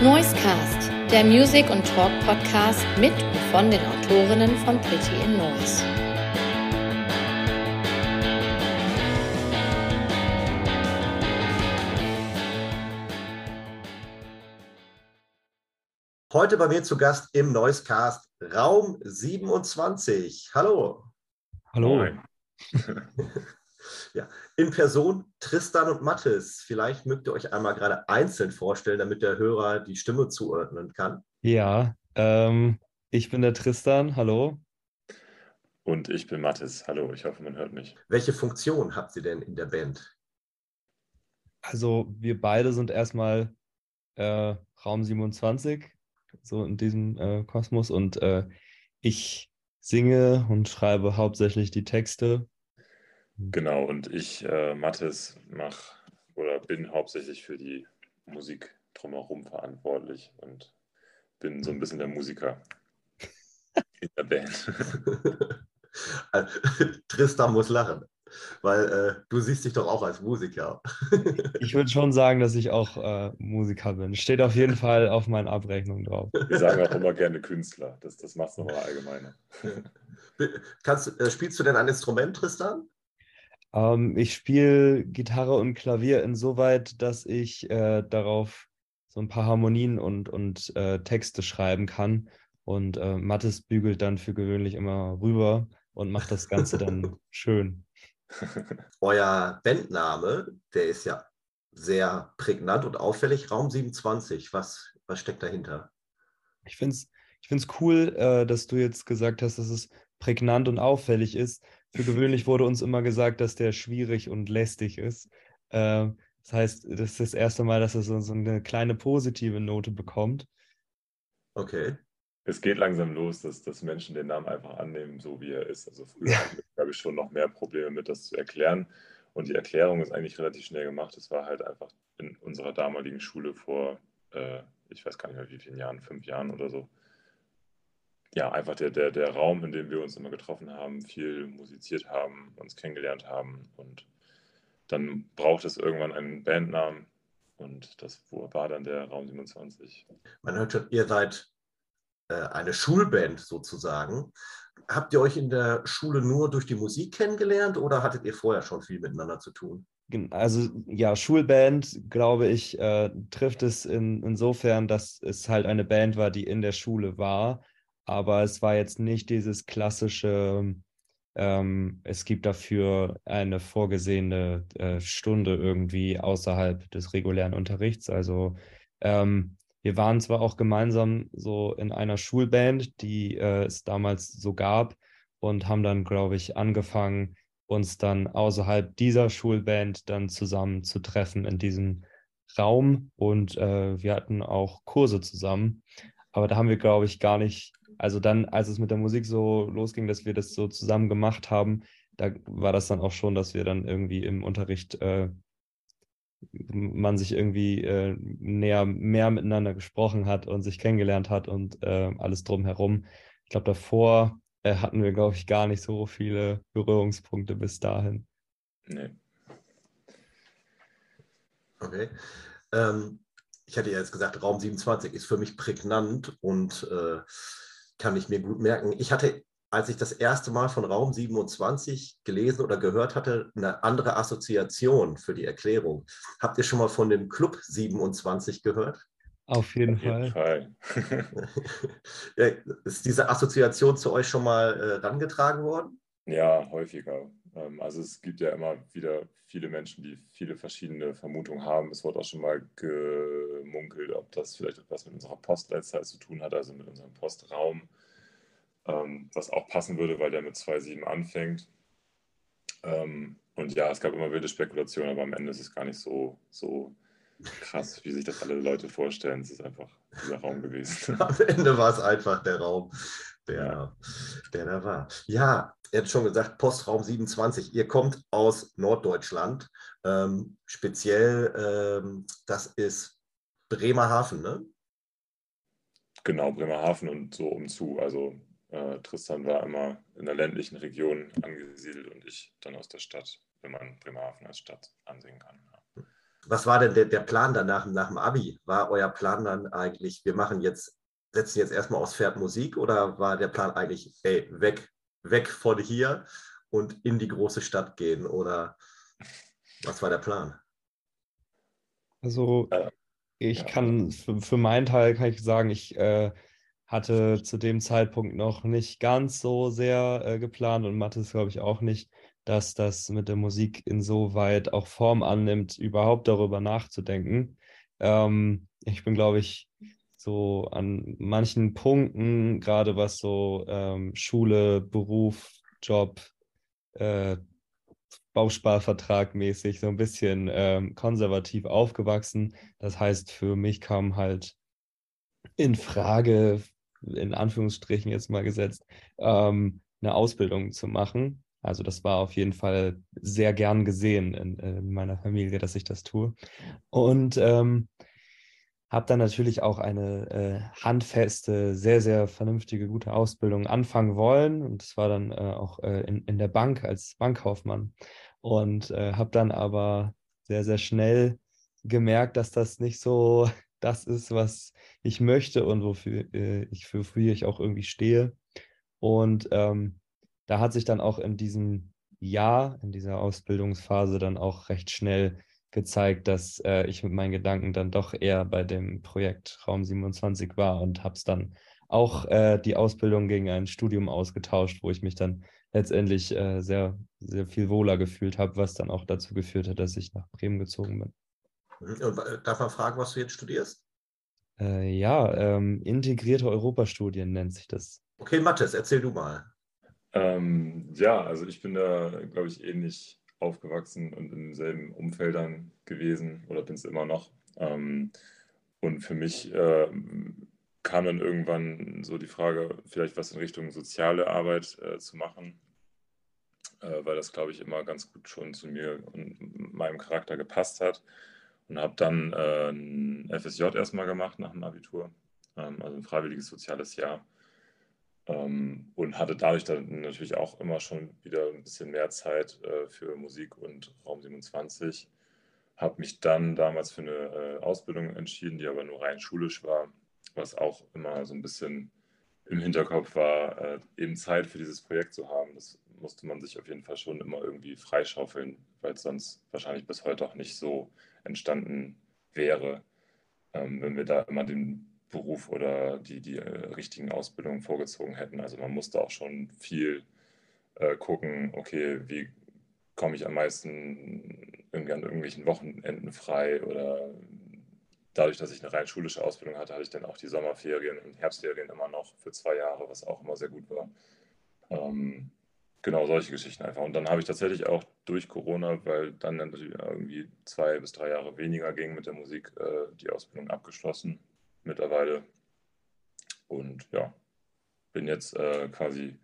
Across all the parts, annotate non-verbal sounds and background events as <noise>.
Noisecast, der Music- und Talk-Podcast mit und von den Autorinnen von Pretty in Noise. Heute bei mir zu Gast im Noisecast Raum 27. Hallo. Hallo. <laughs> Ja, in Person Tristan und Mathis. Vielleicht mögt ihr euch einmal gerade einzeln vorstellen, damit der Hörer die Stimme zuordnen kann. Ja, ähm, ich bin der Tristan. Hallo. Und ich bin Mathis. Hallo, ich hoffe, man hört mich. Welche Funktion habt ihr denn in der Band? Also, wir beide sind erstmal äh, Raum 27, so in diesem äh, Kosmos. Und äh, ich singe und schreibe hauptsächlich die Texte Genau, und ich, äh, Mathis, mache oder bin hauptsächlich für die Musik drumherum verantwortlich und bin so ein bisschen der Musiker <laughs> in der Band. <laughs> Tristan muss lachen, weil äh, du siehst dich doch auch als Musiker. <laughs> ich würde schon sagen, dass ich auch äh, Musiker bin. Steht auf jeden Fall auf meinen Abrechnungen drauf. Wir sagen auch immer gerne Künstler. Das, das macht es nochmal allgemeiner. Kannst, äh, spielst du denn ein Instrument, Tristan? Ähm, ich spiele Gitarre und Klavier insoweit, dass ich äh, darauf so ein paar Harmonien und, und äh, Texte schreiben kann. Und äh, Mattes bügelt dann für gewöhnlich immer rüber und macht das Ganze dann <laughs> schön. <laughs> Euer Bandname, der ist ja sehr prägnant und auffällig. Raum 27, was, was steckt dahinter? Ich finde es ich find's cool, äh, dass du jetzt gesagt hast, dass es prägnant und auffällig ist, für gewöhnlich wurde uns immer gesagt, dass der schwierig und lästig ist. Äh, das heißt, das ist das erste Mal, dass er so, so eine kleine positive Note bekommt. Okay. Es geht langsam los, dass, dass Menschen den Namen einfach annehmen, so wie er ist. Also früher ja. habe ich schon noch mehr Probleme mit, das zu erklären. Und die Erklärung ist eigentlich relativ schnell gemacht. Es war halt einfach in unserer damaligen Schule vor, äh, ich weiß gar nicht mehr wie vielen Jahren, fünf Jahren oder so, ja, einfach der, der, der Raum, in dem wir uns immer getroffen haben, viel musiziert haben, uns kennengelernt haben. Und dann braucht es irgendwann einen Bandnamen. Und das war dann der Raum 27. Man hört schon, ihr seid äh, eine Schulband sozusagen. Habt ihr euch in der Schule nur durch die Musik kennengelernt oder hattet ihr vorher schon viel miteinander zu tun? Also ja, Schulband, glaube ich, äh, trifft es in, insofern, dass es halt eine Band war, die in der Schule war aber es war jetzt nicht dieses klassische, ähm, es gibt dafür eine vorgesehene äh, Stunde irgendwie außerhalb des regulären Unterrichts. Also ähm, wir waren zwar auch gemeinsam so in einer Schulband, die äh, es damals so gab und haben dann, glaube ich, angefangen, uns dann außerhalb dieser Schulband dann zusammen zu treffen in diesem Raum und äh, wir hatten auch Kurse zusammen. Aber da haben wir, glaube ich, gar nicht also dann, als es mit der Musik so losging, dass wir das so zusammen gemacht haben, da war das dann auch schon, dass wir dann irgendwie im Unterricht äh, man sich irgendwie äh, näher mehr miteinander gesprochen hat und sich kennengelernt hat und äh, alles drumherum. Ich glaube, davor äh, hatten wir, glaube ich, gar nicht so viele Berührungspunkte bis dahin. Nee. Okay. Ähm, ich hatte ja jetzt gesagt, Raum 27 ist für mich prägnant und äh, kann ich mir gut merken. Ich hatte, als ich das erste Mal von Raum 27 gelesen oder gehört hatte, eine andere Assoziation für die Erklärung. Habt ihr schon mal von dem Club 27 gehört? Auf jeden Auf Fall. Fall. <laughs> ja, ist diese Assoziation zu euch schon mal äh, rangetragen worden? Ja, häufiger. Ähm, also es gibt ja immer wieder viele Menschen, die viele verschiedene Vermutungen haben. Es wurde auch schon mal gemunkelt, ob das vielleicht etwas mit unserer Postleitzahl zu tun hat, also mit unserem Postraum, ähm, was auch passen würde, weil der mit 2,7 anfängt. Ähm, und ja, es gab immer wilde Spekulationen, aber am Ende ist es gar nicht so, so krass, wie sich das alle Leute vorstellen. Es ist einfach dieser Raum gewesen. <laughs> Am Ende war es einfach der Raum, der, ja. der da war. Ja, er hat schon gesagt, Postraum 27. Ihr kommt aus Norddeutschland. Ähm, speziell, ähm, das ist Bremerhaven, ne? Genau, Bremerhaven und so umzu. Also äh, Tristan war immer in der ländlichen Region angesiedelt und ich dann aus der Stadt, wenn man Bremerhaven als Stadt ansehen kann. Ja. was war denn der, der Plan danach nach dem Abi? War euer Plan dann eigentlich, wir machen jetzt, setzen jetzt erstmal aufs Pferd Musik oder war der Plan eigentlich, ey, weg, weg von hier und in die große Stadt gehen? Oder was war der Plan? Also ich kann für, für meinen Teil kann ich sagen, ich äh, hatte zu dem Zeitpunkt noch nicht ganz so sehr äh, geplant und Mathis glaube ich auch nicht, dass das mit der Musik insoweit auch Form annimmt, überhaupt darüber nachzudenken. Ähm, ich bin, glaube ich, so an manchen Punkten, gerade was so ähm, Schule, Beruf, Job, äh, Bausparvertrag mäßig, so ein bisschen ähm, konservativ aufgewachsen. Das heißt, für mich kam halt in Frage, in Anführungsstrichen jetzt mal gesetzt, ähm, eine Ausbildung zu machen. Also das war auf jeden Fall sehr gern gesehen in, in meiner Familie, dass ich das tue. Und ähm, habe dann natürlich auch eine äh, handfeste, sehr, sehr vernünftige, gute Ausbildung anfangen wollen. Und das war dann äh, auch äh, in, in der Bank als Bankkaufmann. Und äh, habe dann aber sehr, sehr schnell gemerkt, dass das nicht so <laughs> das ist, was ich möchte und wofür äh, ich, für, wofür ich auch irgendwie stehe. Und ähm, da hat sich dann auch in diesem Jahr, in dieser Ausbildungsphase dann auch recht schnell gezeigt, dass äh, ich mit meinen Gedanken dann doch eher bei dem Projekt Raum 27 war und habe es dann auch äh, die Ausbildung gegen ein Studium ausgetauscht, wo ich mich dann letztendlich äh, sehr, sehr viel wohler gefühlt habe, was dann auch dazu geführt hat, dass ich nach Bremen gezogen bin. Und darf man fragen, was du jetzt studierst? Äh, ja, ähm, integrierte Europastudien nennt sich das. Okay, Mathis, erzähl du mal. Ähm, ja, also ich bin da, glaube ich, ähnlich aufgewachsen und in denselben Umfeldern gewesen oder bin es immer noch. Ähm, und für mich äh, kam dann irgendwann so die Frage, vielleicht was in Richtung soziale Arbeit äh, zu machen, äh, weil das, glaube ich, immer ganz gut schon zu mir und meinem Charakter gepasst hat. Und habe dann äh, ein FSJ erstmal gemacht nach dem Abitur, ähm, also ein freiwilliges soziales Jahr und hatte dadurch dann natürlich auch immer schon wieder ein bisschen mehr Zeit äh, für Musik und Raum 27. Habe mich dann damals für eine äh, Ausbildung entschieden, die aber nur rein schulisch war, was auch immer so ein bisschen im Hinterkopf war, äh, eben Zeit für dieses Projekt zu haben. Das musste man sich auf jeden Fall schon immer irgendwie freischaufeln, weil es sonst wahrscheinlich bis heute auch nicht so entstanden wäre, ähm, wenn wir da immer den Beruf oder die, die äh, richtigen Ausbildungen vorgezogen hätten. Also man musste auch schon viel äh, gucken, okay, wie komme ich am meisten irgendwie an irgendwelchen Wochenenden frei oder dadurch, dass ich eine rein schulische Ausbildung hatte, hatte ich dann auch die Sommerferien und Herbstferien immer noch für zwei Jahre, was auch immer sehr gut war. Ähm, genau solche Geschichten einfach. Und dann habe ich tatsächlich auch durch Corona, weil dann natürlich irgendwie zwei bis drei Jahre weniger ging mit der Musik, äh, die Ausbildung abgeschlossen mittlerweile. Und ja, bin jetzt äh, quasi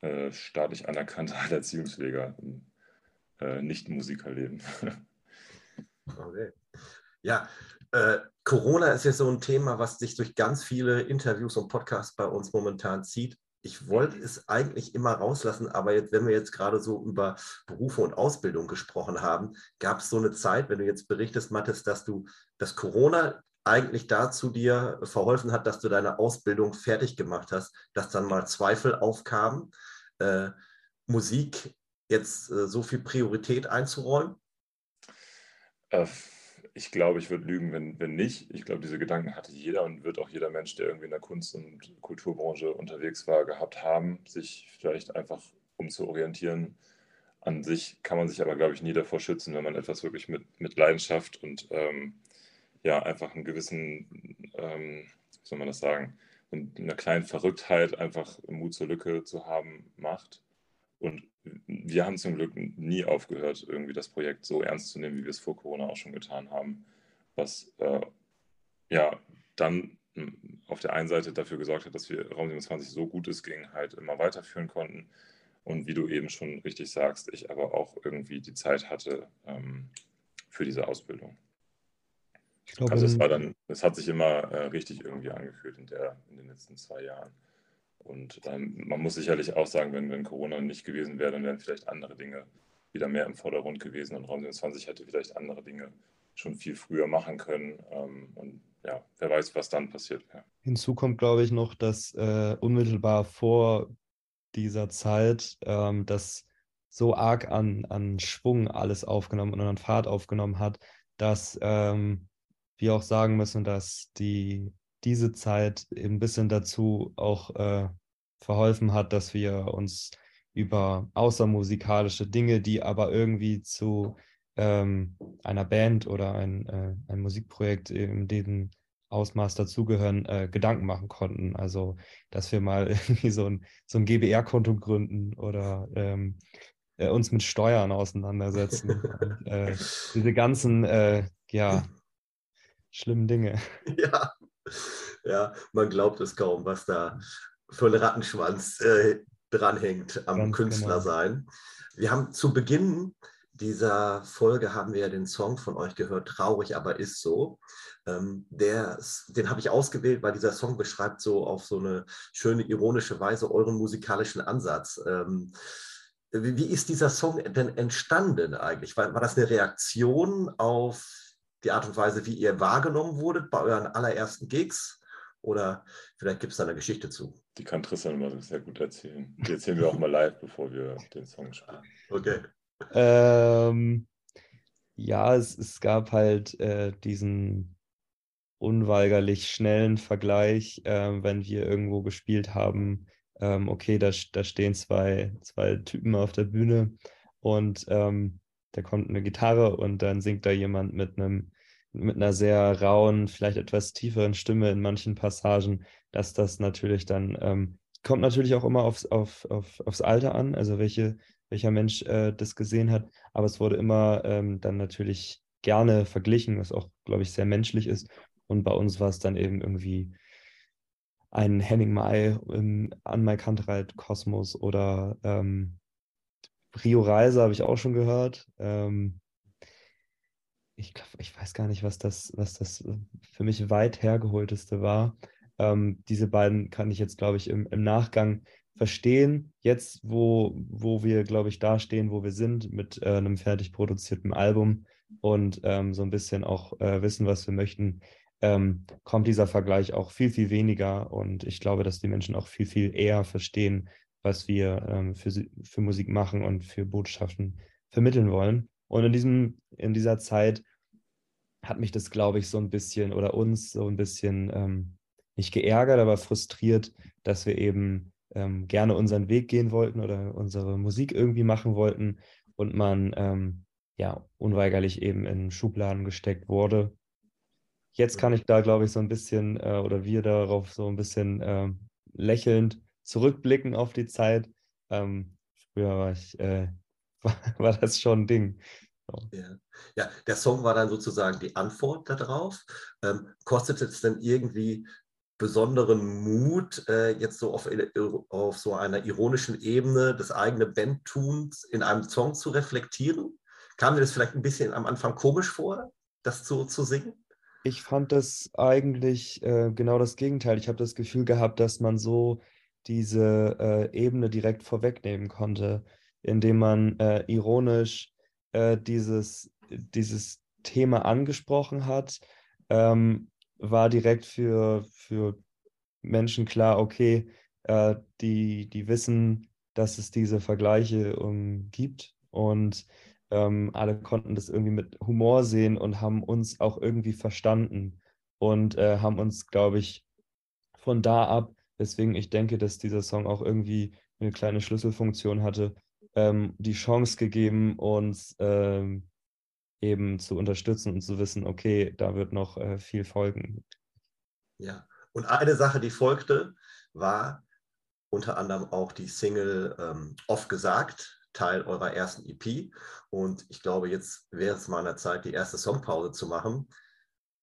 äh, staatlich anerkannter <laughs> Erziehungspfleger im äh, Nicht-Musikerleben. <laughs> okay. Ja, äh, Corona ist ja so ein Thema, was sich durch ganz viele Interviews und Podcasts bei uns momentan zieht. Ich wollte es eigentlich immer rauslassen, aber jetzt, wenn wir jetzt gerade so über Berufe und Ausbildung gesprochen haben, gab es so eine Zeit, wenn du jetzt berichtest, Mathis, dass du, dass Corona eigentlich dazu dir verholfen hat, dass du deine Ausbildung fertig gemacht hast, dass dann mal Zweifel aufkamen, äh, Musik jetzt äh, so viel Priorität einzuräumen? Äh, ich glaube, ich würde lügen, wenn, wenn nicht. Ich glaube, diese Gedanken hatte jeder und wird auch jeder Mensch, der irgendwie in der Kunst- und Kulturbranche unterwegs war, gehabt haben, sich vielleicht einfach umzuorientieren. An sich kann man sich aber, glaube ich, nie davor schützen, wenn man etwas wirklich mit, mit Leidenschaft und ähm, ja einfach einen gewissen, ähm, wie soll man das sagen, eine kleine Verrücktheit, einfach Mut zur Lücke zu haben, macht. Und wir haben zum Glück nie aufgehört, irgendwie das Projekt so ernst zu nehmen, wie wir es vor Corona auch schon getan haben. Was äh, ja dann hm, auf der einen Seite dafür gesorgt hat, dass wir Raum 27 so gut es ging, halt immer weiterführen konnten. Und wie du eben schon richtig sagst, ich aber auch irgendwie die Zeit hatte ähm, für diese Ausbildung. Glaube, also es war dann, es hat sich immer äh, richtig irgendwie angefühlt in, der, in den letzten zwei Jahren. Und ähm, man muss sicherlich auch sagen, wenn, wenn Corona nicht gewesen wäre, dann wären vielleicht andere Dinge wieder mehr im Vordergrund gewesen und Raum 27 hätte vielleicht andere Dinge schon viel früher machen können. Ähm, und ja, wer weiß, was dann passiert. Ja. Hinzu kommt, glaube ich, noch, dass äh, unmittelbar vor dieser Zeit ähm, das so arg an, an Schwung alles aufgenommen und an Fahrt aufgenommen hat, dass ähm, wir auch sagen müssen, dass die, diese Zeit ein bisschen dazu auch äh, verholfen hat, dass wir uns über außermusikalische Dinge, die aber irgendwie zu ähm, einer Band oder ein, äh, ein Musikprojekt in diesem Ausmaß dazugehören, äh, Gedanken machen konnten. Also, dass wir mal <laughs> irgendwie so ein, so ein GBR-Konto gründen oder ähm, äh, uns mit Steuern auseinandersetzen. und, äh, diese ganzen, äh, ja, schlimmen Dinge. <laughs> Ja. ja, man glaubt es kaum, was da für ein Rattenschwanz äh, dranhängt am Ganz Künstler genau. sein. Wir haben zu Beginn dieser Folge haben wir ja den Song von euch gehört, Traurig, aber ist so. Ähm, der, den habe ich ausgewählt, weil dieser Song beschreibt so auf so eine schöne, ironische Weise euren musikalischen Ansatz. Ähm, wie, wie, ist dieser Song denn entstanden eigentlich? War, war das eine Reaktion auf die Art und Weise, wie ihr wahrgenommen wurdet bei euren allerersten Gigs? Oder vielleicht gibt es da eine Geschichte zu? Die kann Tristan immer sehr gut erzählen. Die erzählen wir auch mal live, bevor wir den Song spielen. Okay. Ähm, ja, es, es gab halt äh, diesen unweigerlich schnellen Vergleich, äh, wenn wir irgendwo gespielt haben. Ähm, okay, da, da stehen zwei, zwei Typen auf der Bühne und ähm, da kommt eine Gitarre und dann singt da jemand mit einem mit einer sehr rauen, vielleicht etwas tieferen Stimme in manchen Passagen, dass das natürlich dann ähm, kommt natürlich auch immer aufs, auf, auf, aufs Alter an, also welche welcher Mensch äh, das gesehen hat. Aber es wurde immer ähm, dann natürlich gerne verglichen, was auch, glaube ich, sehr menschlich ist. Und bei uns war es dann eben irgendwie ein Henning Mai im An Mai Kantereit Kosmos oder ähm, Rio Reise habe ich auch schon gehört. Ähm, ich, glaub, ich weiß gar nicht, was das, was das für mich weit hergeholteste war. Ähm, diese beiden kann ich jetzt, glaube ich, im, im Nachgang verstehen, jetzt, wo, wo wir, glaube ich, da stehen, wo wir sind, mit äh, einem fertig produzierten Album und ähm, so ein bisschen auch äh, wissen, was wir möchten, ähm, kommt dieser Vergleich auch viel, viel weniger. Und ich glaube, dass die Menschen auch viel, viel eher verstehen, was wir ähm, für, für Musik machen und für Botschaften vermitteln wollen. Und in, diesem, in dieser Zeit hat mich das, glaube ich, so ein bisschen oder uns so ein bisschen ähm, nicht geärgert, aber frustriert, dass wir eben ähm, gerne unseren Weg gehen wollten oder unsere Musik irgendwie machen wollten und man ähm, ja unweigerlich eben in Schubladen gesteckt wurde. Jetzt kann ich da, glaube ich, so ein bisschen äh, oder wir darauf so ein bisschen äh, lächelnd zurückblicken auf die Zeit. Ähm, früher war ich, äh, <laughs> war, war, das schon ein Ding. So. Ja. ja. der Song war dann sozusagen die Antwort darauf. Ähm, kostet es denn irgendwie besonderen Mut, äh, jetzt so auf, auf so einer ironischen Ebene das eigene Bandtuns in einem Song zu reflektieren? Kam dir das vielleicht ein bisschen am Anfang komisch vor, das so zu singen? Ich fand das eigentlich äh, genau das Gegenteil. Ich habe das Gefühl gehabt, dass man so diese äh, Ebene direkt vorwegnehmen konnte, indem man äh, ironisch äh, dieses, dieses Thema angesprochen hat. Ähm, war direkt für, für Menschen klar, okay, äh, die, die wissen, dass es diese Vergleiche um, gibt und ähm, alle konnten das irgendwie mit Humor sehen und haben uns auch irgendwie verstanden und äh, haben uns, glaube ich, von da ab, weswegen ich denke, dass dieser Song auch irgendwie eine kleine Schlüsselfunktion hatte, ähm, die Chance gegeben, uns ähm, eben zu unterstützen und zu wissen, okay, da wird noch äh, viel folgen. Ja, und eine Sache, die folgte, war unter anderem auch die Single ähm, Oft gesagt, Teil eurer ersten EP. Und ich glaube, jetzt wäre es mal an der Zeit, die erste Songpause zu machen.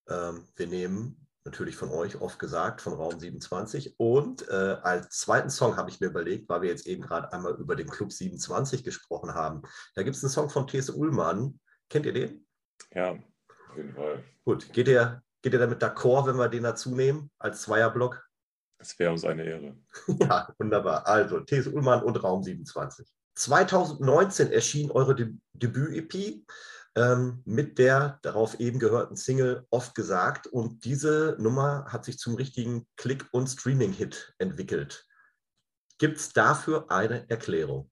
Ähm, wir nehmen natürlich von euch oft gesagt, von Raum 27. Und äh, als zweiten Song habe ich mir überlegt, weil wir jetzt eben gerade einmal über den Club 27 gesprochen haben. Da gibt es einen Song von T.S. Ullmann, Kennt ihr den? Ja, auf jeden Fall. Gut, geht ihr, geht ihr damit d'accord, wenn wir den dazu nehmen als Zweierblock? Es wäre uns eine Ehre. <laughs> ja, wunderbar. Also, These Ullmann und Raum 27. 2019 erschien eure De Debüt-EP. Ähm, mit der darauf eben gehörten Single oft gesagt. Und diese Nummer hat sich zum richtigen Klick- und Streaming-Hit entwickelt. Gibt es dafür eine Erklärung?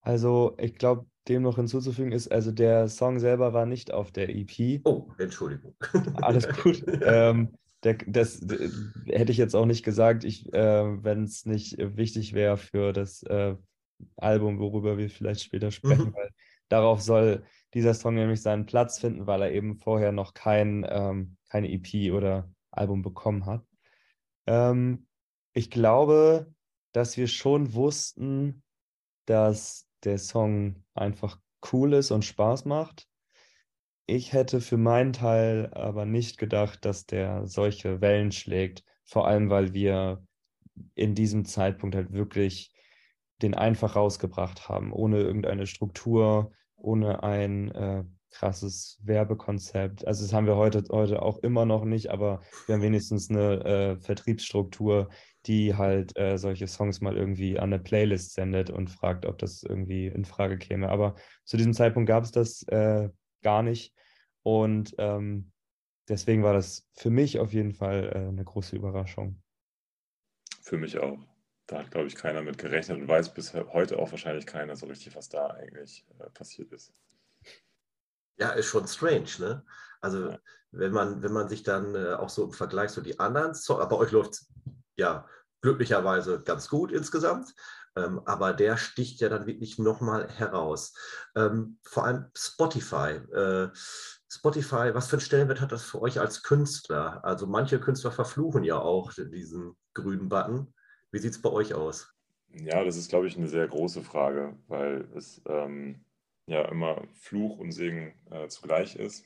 Also ich glaube, dem noch hinzuzufügen ist, also der Song selber war nicht auf der EP. Oh, Entschuldigung. <laughs> Alles gut. ähm, der, das der, hätte ich jetzt auch nicht gesagt, ich, äh, wenn es nicht wichtig wäre für das äh, Album, worüber wir vielleicht später sprechen, mhm. weil darauf soll dieser Song nämlich seinen Platz finden, weil er eben vorher noch kein, ähm, keine EP oder Album bekommen hat. Ähm, ich glaube, dass wir schon wussten, dass der Song einfach cool ist und Spaß macht. Ich hätte für meinen Teil aber nicht gedacht, dass der solche Wellen schlägt, vor allem weil wir in diesem Zeitpunkt halt wirklich den einfach rausgebracht haben, ohne irgendeine Struktur, ohne ein äh, krasses Werbekonzept. Also das haben wir heute, heute auch immer noch nicht, aber wir haben wenigstens eine äh, Vertriebsstruktur, die halt äh, solche Songs mal irgendwie an eine Playlist sendet und fragt, ob das irgendwie in Frage käme. Aber zu diesem Zeitpunkt gab es das äh, gar nicht. Und ähm, deswegen war das für mich auf jeden Fall äh, eine große Überraschung. Für mich auch. Da hat, glaube ich, keiner mit gerechnet und weiß bis heute auch wahrscheinlich keiner so richtig, was da eigentlich äh, passiert ist. Ja, ist schon strange, ne? Also, ja. wenn, man, wenn man sich dann äh, auch so im Vergleich so die anderen, Songs, bei euch läuft es ja glücklicherweise ganz gut insgesamt, ähm, aber der sticht ja dann wirklich nochmal heraus. Ähm, vor allem Spotify. Äh, Spotify, was für einen Stellenwert hat das für euch als Künstler? Also manche Künstler verfluchen ja auch diesen grünen Button. Wie sieht es bei euch aus? Ja, das ist, glaube ich, eine sehr große Frage, weil es ähm, ja immer Fluch und Segen äh, zugleich ist.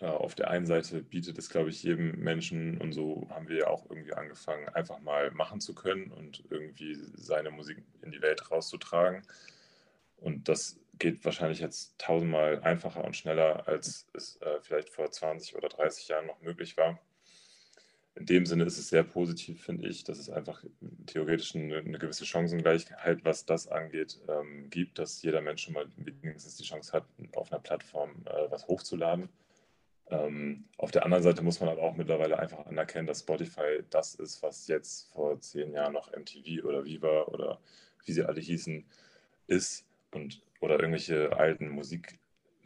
Äh, auf der einen Seite bietet es, glaube ich, jedem Menschen, und so haben wir ja auch irgendwie angefangen, einfach mal machen zu können und irgendwie seine Musik in die Welt rauszutragen. Und das geht wahrscheinlich jetzt tausendmal einfacher und schneller, als es äh, vielleicht vor 20 oder 30 Jahren noch möglich war. In dem Sinne ist es sehr positiv, finde ich, dass es einfach theoretisch eine, eine gewisse Chancengleichheit, was das angeht, ähm, gibt, dass jeder Mensch schon mal wenigstens die Chance hat, auf einer Plattform äh, was hochzuladen. Ähm, auf der anderen Seite muss man aber auch mittlerweile einfach anerkennen, dass Spotify das ist, was jetzt vor zehn Jahren noch MTV oder Viva oder wie sie alle hießen, ist und oder irgendwelche alten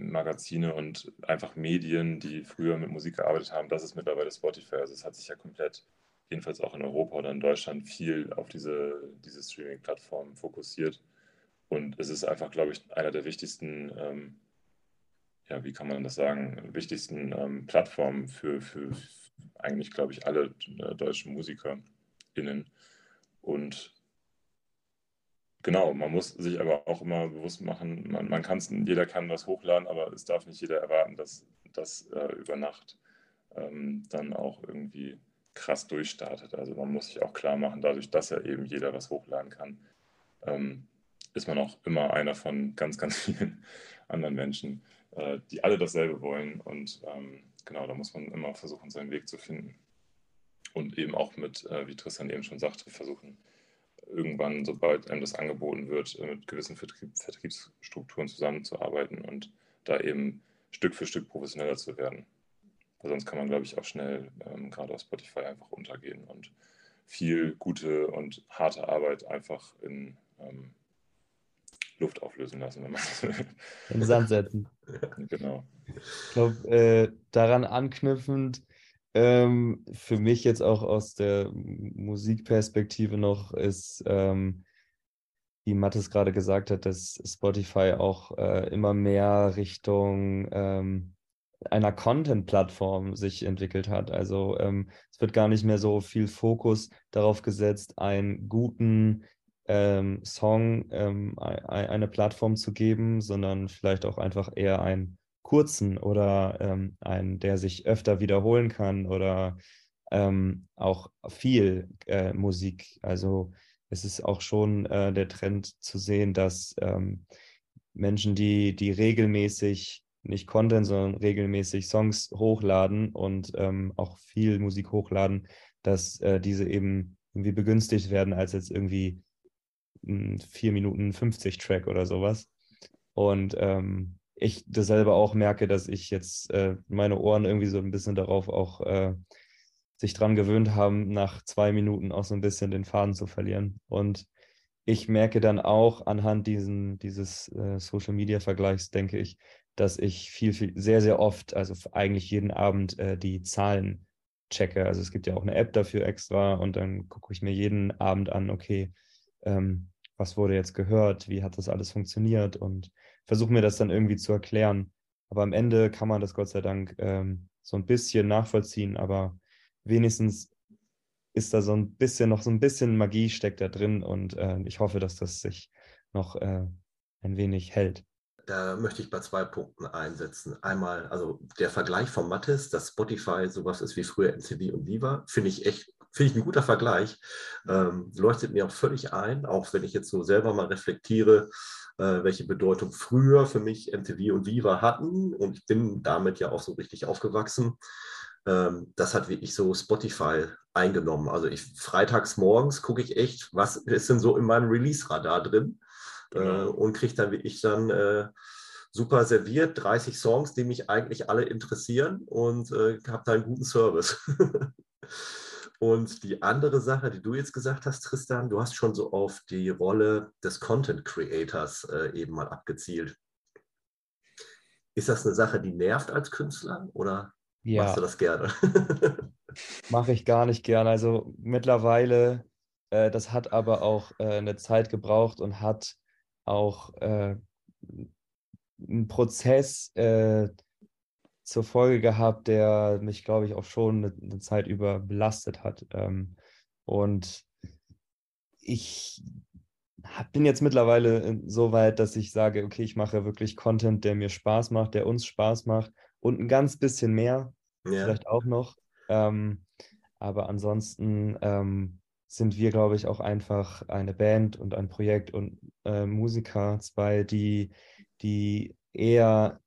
Musikmagazine und einfach Medien, die früher mit Musik gearbeitet haben, das ist mittlerweile Spotify. Also es hat sich ja komplett, jedenfalls auch in Europa oder in Deutschland, viel auf diese, diese Streaming-Plattformen fokussiert. Und es ist einfach, glaube ich, einer der wichtigsten, ähm, ja, wie kann man das sagen, wichtigsten ähm, Plattformen für, für eigentlich, glaube ich, alle äh, deutschen MusikerInnen. Und Genau, man muss sich aber auch immer bewusst machen, man, man es, jeder kann was hochladen, aber es darf nicht jeder erwarten, dass das äh, über Nacht ähm, dann auch irgendwie krass durchstartet. Also man muss sich auch klar machen, dadurch, dass ja eben jeder was hochladen kann, ähm, ist man auch immer einer von ganz, ganz <laughs> vielen anderen Menschen, äh, die alle dasselbe wollen. Und ähm, genau, da muss man immer versuchen, seinen Weg zu finden. Und eben auch mit, äh, wie Tristan eben schon sagte, versuchen, irgendwann, sobald einem das angeboten wird, äh, mit gewissen Vertrieb, Vertriebsstrukturen zusammenzuarbeiten und da eben Stück für Stück professioneller zu werden. Weil sonst kann man, glaube ich, auch schnell ähm, gerade auf Spotify einfach untergehen und viel gute und harte Arbeit einfach in ähm, Luft auflösen lassen, wenn man das will. In Sand setzen. <laughs> genau. Ich glaube, äh, daran anknüpfend, ähm, für mich jetzt auch aus der Musikperspektive noch ist, ähm, wie Mattes gerade gesagt hat, dass Spotify auch äh, immer mehr Richtung ähm, einer Content-Plattform sich entwickelt hat. Also ähm, es wird gar nicht mehr so viel Fokus darauf gesetzt, einen guten ähm, Song ähm, eine Plattform zu geben, sondern vielleicht auch einfach eher ein kurzen oder ähm, einen, der sich öfter wiederholen kann oder ähm, auch viel äh, Musik. Also es ist auch schon äh, der Trend zu sehen, dass ähm, Menschen, die, die regelmäßig nicht Content, sondern regelmäßig Songs hochladen und ähm, auch viel Musik hochladen, dass äh, diese eben irgendwie begünstigt werden als jetzt irgendwie ein 4 Minuten 50 Track oder sowas. Und ähm, ich das selber auch merke, dass ich jetzt äh, meine Ohren irgendwie so ein bisschen darauf auch äh, sich dran gewöhnt haben, nach zwei Minuten auch so ein bisschen den Faden zu verlieren. Und ich merke dann auch anhand diesen, dieses äh, Social Media Vergleichs, denke ich, dass ich viel, viel, sehr, sehr oft, also eigentlich jeden Abend äh, die Zahlen checke. Also es gibt ja auch eine App dafür extra und dann gucke ich mir jeden Abend an, okay, ähm, was wurde jetzt gehört, wie hat das alles funktioniert und versuche mir das dann irgendwie zu erklären. Aber am Ende kann man das Gott sei Dank ähm, so ein bisschen nachvollziehen, aber wenigstens ist da so ein bisschen, noch so ein bisschen Magie steckt da drin und äh, ich hoffe, dass das sich noch äh, ein wenig hält. Da möchte ich bei zwei Punkten einsetzen. Einmal, also der Vergleich von Mattes, dass Spotify sowas ist wie früher MTV und Viva, finde ich echt, finde ich ein guter Vergleich. Ähm, leuchtet mir auch völlig ein, auch wenn ich jetzt so selber mal reflektiere, äh, welche Bedeutung früher für mich MTV und Viva hatten. Und ich bin damit ja auch so richtig aufgewachsen. Ähm, das hat wirklich so Spotify eingenommen. Also ich freitags morgens gucke ich echt, was ist denn so in meinem Release-Radar drin? Genau. Äh, und kriege dann wie ich dann äh, super serviert, 30 Songs, die mich eigentlich alle interessieren und äh, habe da einen guten Service. <laughs> und die andere Sache, die du jetzt gesagt hast, Tristan, du hast schon so auf die Rolle des Content Creators äh, eben mal abgezielt. Ist das eine Sache, die nervt als Künstler oder ja. machst du das gerne? <laughs> Mache ich gar nicht gerne. Also mittlerweile, äh, das hat aber auch äh, eine Zeit gebraucht und hat auch äh, einen Prozess äh, zur Folge gehabt, der mich, glaube ich, auch schon eine, eine Zeit über belastet hat. Ähm, und ich bin jetzt mittlerweile so weit, dass ich sage, okay, ich mache wirklich Content, der mir Spaß macht, der uns Spaß macht und ein ganz bisschen mehr, ja. vielleicht auch noch. Ähm, aber ansonsten ähm, sind wir, glaube ich, auch einfach eine Band und ein Projekt und äh, Musiker, zwei, die, die eher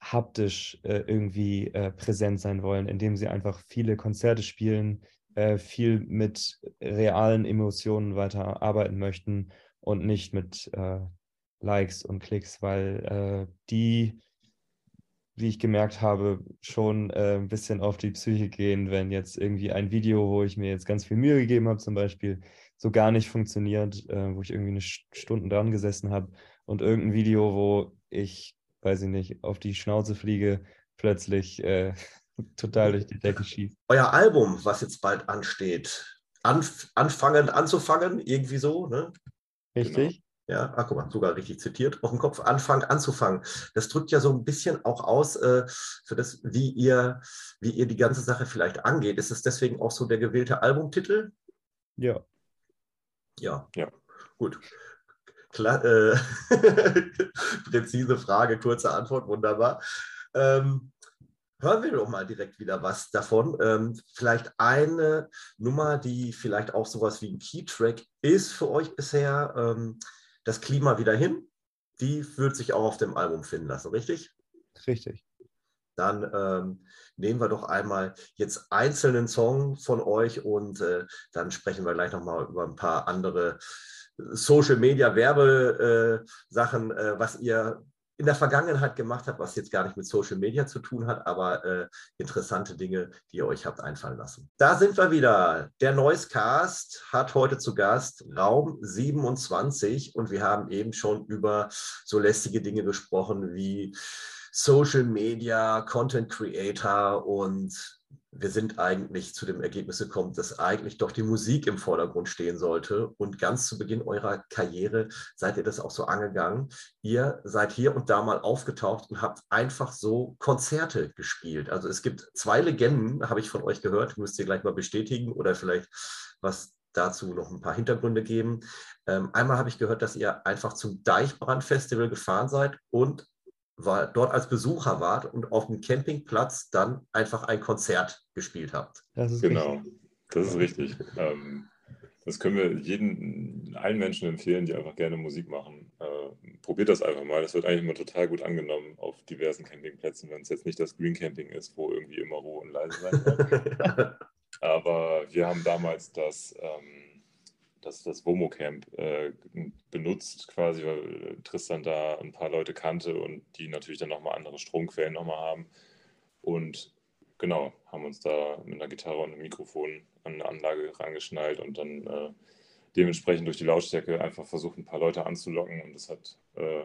haptisch äh, irgendwie äh, präsent sein wollen, indem sie einfach viele Konzerte spielen, äh, viel mit realen Emotionen weiter arbeiten möchten und nicht mit äh, Likes und Klicks, weil äh, die wie ich gemerkt habe, schon äh, ein bisschen auf die Psyche gehen, wenn jetzt irgendwie ein Video, wo ich mir jetzt ganz viel Mühe gegeben habe, zum Beispiel, so gar nicht funktioniert, wo ich irgendwie eine Stunde dran gesessen habe und irgendein Video, wo ich, weiß ich nicht, auf die Schnauze fliege, plötzlich äh, <laughs> total durch die Decke schießt. Euer Album, was jetzt bald ansteht, Anf anfangen, anzufangen, irgendwie so, ne? Richtig. Genau. Ja, ach guck mal, sogar richtig zitiert, auf dem Kopf anfangen, anzufangen. Das drückt ja so ein bisschen auch aus äh, für das, wie ihr, wie ihr die ganze Sache vielleicht angeht. Ist es deswegen auch so der gewählte Albumtitel? Ja. Ja. Ja. Gut. Klar, äh, <laughs> präzise Frage, kurze Antwort, wunderbar. Ähm, hören wir doch mal direkt wieder was davon. Ähm, vielleicht eine Nummer, die vielleicht auch sowas wie ein Keytrack ist für euch bisher. Ähm, das Klima wieder hin. Die wird sich auch auf dem Album finden lassen, richtig? Richtig. Dann ähm, nehmen wir doch einmal jetzt einzelnen Song von euch und äh, dann sprechen wir gleich nochmal über ein paar andere Social Media Werbesachen, äh, äh, was ihr in der Vergangenheit gemacht habt, was jetzt gar nicht mit Social Media zu tun hat, aber äh, interessante Dinge, die ihr euch habt einfallen lassen. Da sind wir wieder. Der Noise Cast hat heute zu Gast Raum 27 und wir haben eben schon über so lästige Dinge gesprochen wie Social Media, Content Creator und wir sind eigentlich zu dem Ergebnis gekommen, dass eigentlich doch die Musik im Vordergrund stehen sollte. Und ganz zu Beginn eurer Karriere seid ihr das auch so angegangen. Ihr seid hier und da mal aufgetaucht und habt einfach so Konzerte gespielt. Also es gibt zwei Legenden, habe ich von euch gehört, müsst ihr gleich mal bestätigen oder vielleicht was dazu noch ein paar Hintergründe geben. Ähm, einmal habe ich gehört, dass ihr einfach zum Deichbrand-Festival gefahren seid und war, dort als Besucher wart und auf dem Campingplatz dann einfach ein Konzert gespielt habt. genau, richtig. das ist richtig. Ähm, das können wir jeden, allen Menschen empfehlen, die einfach gerne Musik machen. Äh, probiert das einfach mal. Das wird eigentlich immer total gut angenommen auf diversen Campingplätzen, wenn es jetzt nicht das Green Camping ist, wo irgendwie immer Ruhe und leise sein soll. <laughs> Aber wir haben damals das, ähm, das, das Womo-Camp äh, benutzt, quasi, weil Tristan da ein paar Leute kannte und die natürlich dann nochmal andere Stromquellen nochmal haben. Und genau, haben uns da mit einer Gitarre und einem Mikrofon an eine Anlage rangeschnallt und dann äh, dementsprechend durch die Lautstärke einfach versucht, ein paar Leute anzulocken. Und das hat, äh,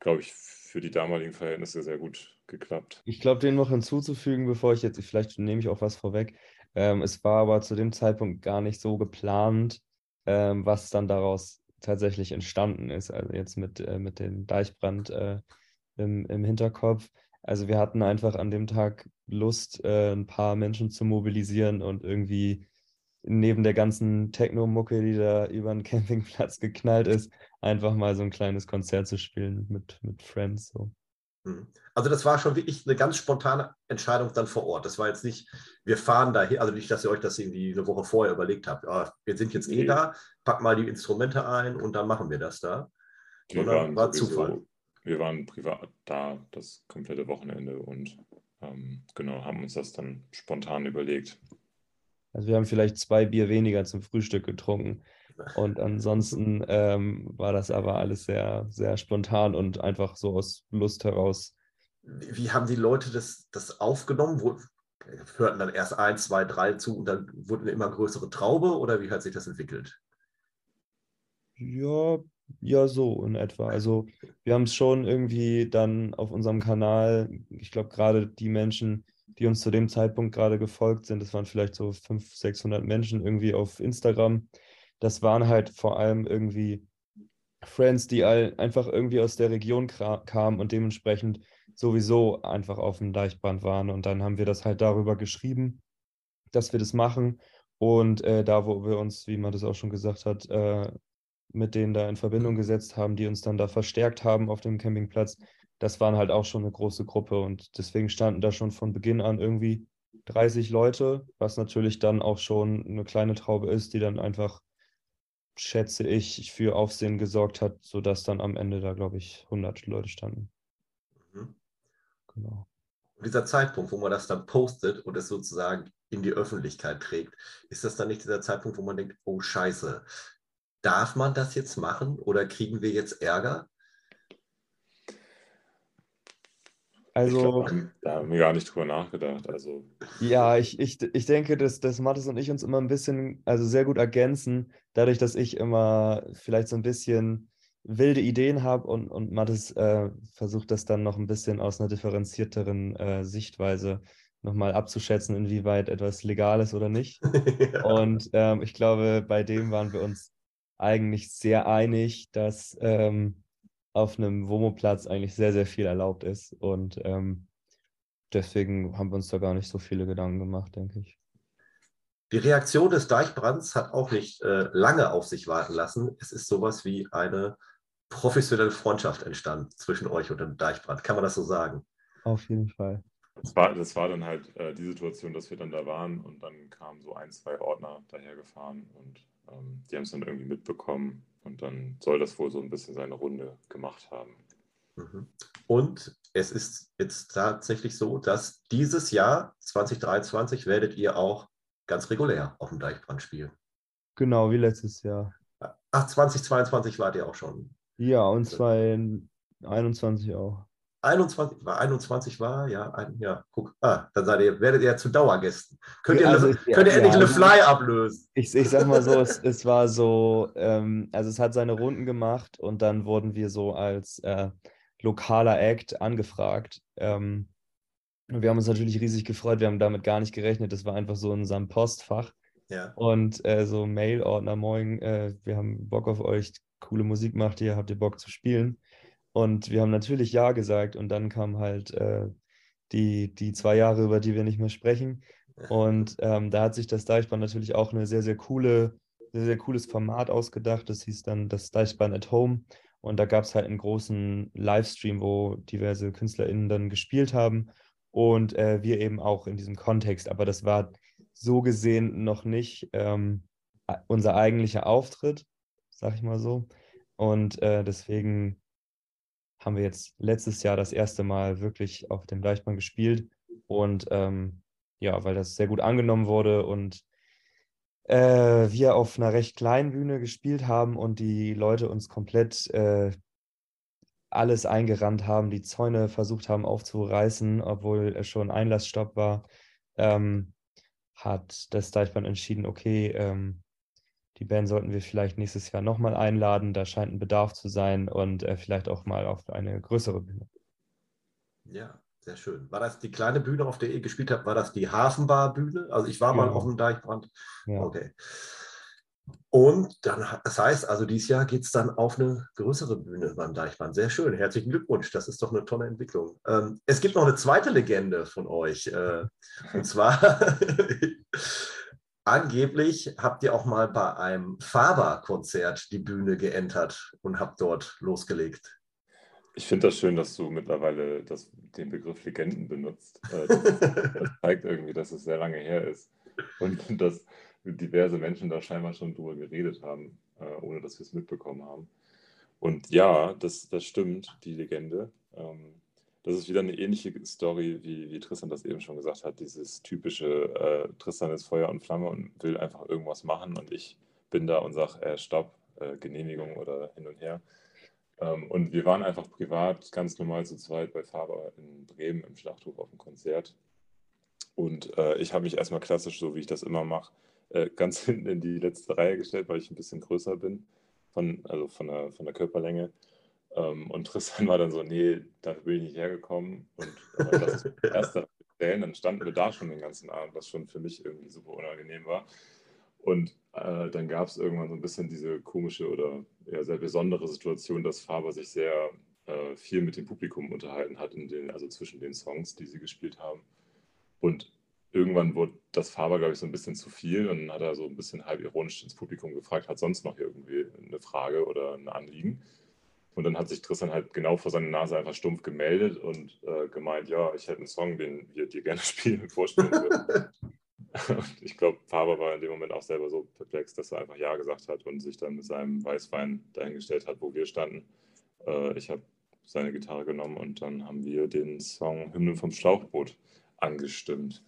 glaube ich, für die damaligen Verhältnisse sehr gut geklappt. Ich glaube, den noch hinzuzufügen, bevor ich jetzt, vielleicht nehme ich auch was vorweg. Ähm, es war aber zu dem Zeitpunkt gar nicht so geplant, ähm, was dann daraus tatsächlich entstanden ist. Also jetzt mit, äh, mit dem Deichbrand äh, im, im Hinterkopf. Also wir hatten einfach an dem Tag Lust, äh, ein paar Menschen zu mobilisieren und irgendwie neben der ganzen Techno-Mucke, die da über den <laughs> Campingplatz geknallt ist, einfach mal so ein kleines Konzert zu spielen mit, mit Friends. So. Hm. Also das war schon wirklich eine ganz spontane Entscheidung dann vor Ort. Das war jetzt nicht, wir fahren dahin, also nicht, dass ihr euch das irgendwie eine Woche vorher überlegt habt, oh, wir sind jetzt eh da, pack mal die Instrumente ein und dann machen wir das da. Wir waren war sowieso, Zufall. Wir waren privat da das komplette Wochenende und ähm, genau, haben uns das dann spontan überlegt. Also wir haben vielleicht zwei Bier weniger zum Frühstück getrunken. Und ansonsten ähm, war das aber alles sehr, sehr spontan und einfach so aus Lust heraus. Wie, haben die Leute das, das aufgenommen? Wo, hörten dann erst ein, zwei, drei zu und dann wurde eine immer größere Traube oder wie hat sich das entwickelt? Ja, ja, so in etwa. Also wir haben es schon irgendwie dann auf unserem Kanal, ich glaube gerade die Menschen, die uns zu dem Zeitpunkt gerade gefolgt sind, das waren vielleicht so 500, 600 Menschen irgendwie auf Instagram. Das waren halt vor allem irgendwie Friends, die all, einfach irgendwie aus der Region kamen und dementsprechend sowieso einfach auf dem Deichbrand waren. Und dann haben wir das halt darüber geschrieben, dass wir das machen. Und äh, da, wo wir uns, wie man das auch schon gesagt hat, äh, mit denen da in Verbindung gesetzt haben, die uns dann da verstärkt haben auf dem Campingplatz, das waren halt auch schon eine große Gruppe und deswegen standen da schon von Beginn an irgendwie 30 Leute, was natürlich dann auch schon eine kleine Traube ist, die dann einfach, schätze ich, für Aufsehen gesorgt hat, sodass dann am Ende da, glaube ich, 100 Leute standen. Mhm. Genau. Und dieser Zeitpunkt, wo man das dann postet und es sozusagen in die Öffentlichkeit trägt, ist das dann nicht dieser Zeitpunkt, wo man denkt, oh Scheiße, darf man das jetzt machen oder kriegen wir jetzt Ärger? Also, glaub, da haben wir gar nicht drüber nachgedacht. Also. Ja, ich, ich, ich denke, dass, dass Mathis und ich uns immer ein bisschen, also sehr gut ergänzen, dadurch, dass ich immer vielleicht so ein bisschen wilde Ideen habe und, und Mathis äh, versucht das dann noch ein bisschen aus einer differenzierteren äh, Sichtweise nochmal abzuschätzen, inwieweit etwas legal ist oder nicht. <laughs> ja. Und ähm, ich glaube, bei dem waren wir uns eigentlich sehr einig, dass ähm, auf einem Womo-Platz eigentlich sehr, sehr viel erlaubt ist. Und ähm, deswegen haben wir uns da gar nicht so viele Gedanken gemacht, denke ich. Die Reaktion des Deichbrands hat auch nicht äh, lange auf sich warten lassen. Es ist sowas wie eine professionelle Freundschaft entstanden zwischen euch und dem Deichbrand. Kann man das so sagen? Auf jeden Fall. Das war, das war dann halt äh, die Situation, dass wir dann da waren und dann kamen so ein, zwei Ordner dahergefahren und ähm, die haben es dann irgendwie mitbekommen und dann soll das wohl so ein bisschen seine Runde gemacht haben. Mhm. Und es ist jetzt tatsächlich so, dass dieses Jahr 2023 werdet ihr auch ganz regulär auf dem Deichbrand spielen. Genau, wie letztes Jahr. Ach, 2022 wart ihr auch schon. Ja, und 2021 auch. 21, war 21 war, ja, ein, ja, guck, ah, dann seid ihr, werdet ihr zu Dauergästen. Könnt ihr, also, könnt ihr ja, endlich eine Fly ablösen? Ich, ich sag mal so, es, <laughs> es war so, ähm, also es hat seine Runden gemacht und dann wurden wir so als äh, lokaler Act angefragt. Ähm, wir haben uns natürlich riesig gefreut, wir haben damit gar nicht gerechnet, das war einfach so in unserem Postfach. Ja. Und äh, so Mail-Ordner, moin, äh, wir haben Bock auf euch, coole Musik macht ihr, habt ihr Bock zu spielen? Und wir haben natürlich Ja gesagt und dann kam halt äh, die, die zwei Jahre, über die wir nicht mehr sprechen. Und ähm, da hat sich das Deichband natürlich auch eine sehr, sehr coole, sehr, sehr cooles Format ausgedacht. Das hieß dann das Deichband at Home. Und da gab es halt einen großen Livestream, wo diverse KünstlerInnen dann gespielt haben. Und äh, wir eben auch in diesem Kontext. Aber das war so gesehen noch nicht ähm, unser eigentlicher Auftritt, sag ich mal so. Und äh, deswegen haben wir jetzt letztes Jahr das erste Mal wirklich auf dem Deichmann gespielt. Und ähm, ja, weil das sehr gut angenommen wurde und äh, wir auf einer recht kleinen Bühne gespielt haben und die Leute uns komplett äh, alles eingerannt haben, die Zäune versucht haben aufzureißen, obwohl schon Einlassstopp war, ähm, hat das Deichband entschieden, okay, ähm, die Band sollten wir vielleicht nächstes Jahr nochmal einladen, da scheint ein Bedarf zu sein und äh, vielleicht auch mal auf eine größere Bühne. Ja, sehr schön. War das die kleine Bühne, auf der ihr gespielt habt? War das die Hafenbar-Bühne? Also ich war ja. mal auf dem Deichbrand. Ja. Okay. Und dann, das heißt also, dieses Jahr geht es dann auf eine größere Bühne beim Deichbrand. Sehr schön. Herzlichen Glückwunsch. Das ist doch eine tolle Entwicklung. Ähm, es gibt noch eine zweite Legende von euch. Äh, <laughs> und zwar, <laughs> angeblich habt ihr auch mal bei einem Faber-Konzert die Bühne geentert und habt dort losgelegt. Ich finde das schön, dass du mittlerweile das, den Begriff Legenden benutzt. Äh, das, <laughs> das, zeigt irgendwie, dass es sehr lange her ist und <laughs> dass diverse Menschen da scheinbar schon drüber geredet haben, äh, ohne dass wir es mitbekommen haben. Und ja, das, das stimmt, die Legende. Ähm, das ist wieder eine ähnliche Story, wie, wie Tristan das eben schon gesagt hat. Dieses typische, äh, Tristan ist Feuer und Flamme und will einfach irgendwas machen und ich bin da und sage, äh, Stopp, äh, Genehmigung oder hin und her. Ähm, und wir waren einfach privat ganz normal zu zweit bei Faber in Bremen im Schlachthof auf dem Konzert. Und äh, ich habe mich erstmal klassisch, so wie ich das immer mache, äh, ganz <laughs> hinten in die letzte Reihe gestellt, weil ich ein bisschen größer bin, von, also von der, von der Körperlänge. Ähm, und <laughs> Tristan war dann so, nee, da bin ich nicht hergekommen. Und äh, das <laughs> erste Stellen, dann standen wir da schon den ganzen Abend, was schon für mich irgendwie super unangenehm war. Und äh, dann gab es irgendwann so ein bisschen diese komische oder ja, sehr besondere Situation, dass Faber sich sehr äh, viel mit dem Publikum unterhalten hat, den, also zwischen den Songs, die sie gespielt haben. Und irgendwann wurde das Faber, glaube ich, so ein bisschen zu viel und dann hat er so ein bisschen halb ironisch ins Publikum gefragt, hat sonst noch irgendwie eine Frage oder ein Anliegen. Und dann hat sich Tristan halt genau vor seiner Nase einfach stumpf gemeldet und äh, gemeint, ja, ich hätte einen Song, den wir dir gerne <laughs> spielen, vorstellen würden. <laughs> Und ich glaube, Faber war in dem Moment auch selber so perplex, dass er einfach Ja gesagt hat und sich dann mit seinem Weißwein dahingestellt hat, wo wir standen. Äh, ich habe seine Gitarre genommen und dann haben wir den Song Hymne vom Schlauchboot angestimmt.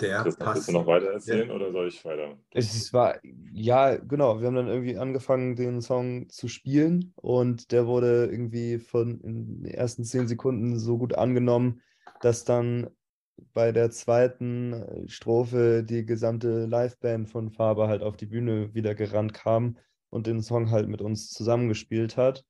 Der passt. Willst du noch weiter erzählen ja. oder soll ich weiter? Es war, ja, genau. Wir haben dann irgendwie angefangen, den Song zu spielen und der wurde irgendwie von in den ersten zehn Sekunden so gut angenommen, dass dann bei der zweiten äh, Strophe die gesamte Liveband von Faber halt auf die Bühne wieder gerannt kam und den Song halt mit uns zusammengespielt hat.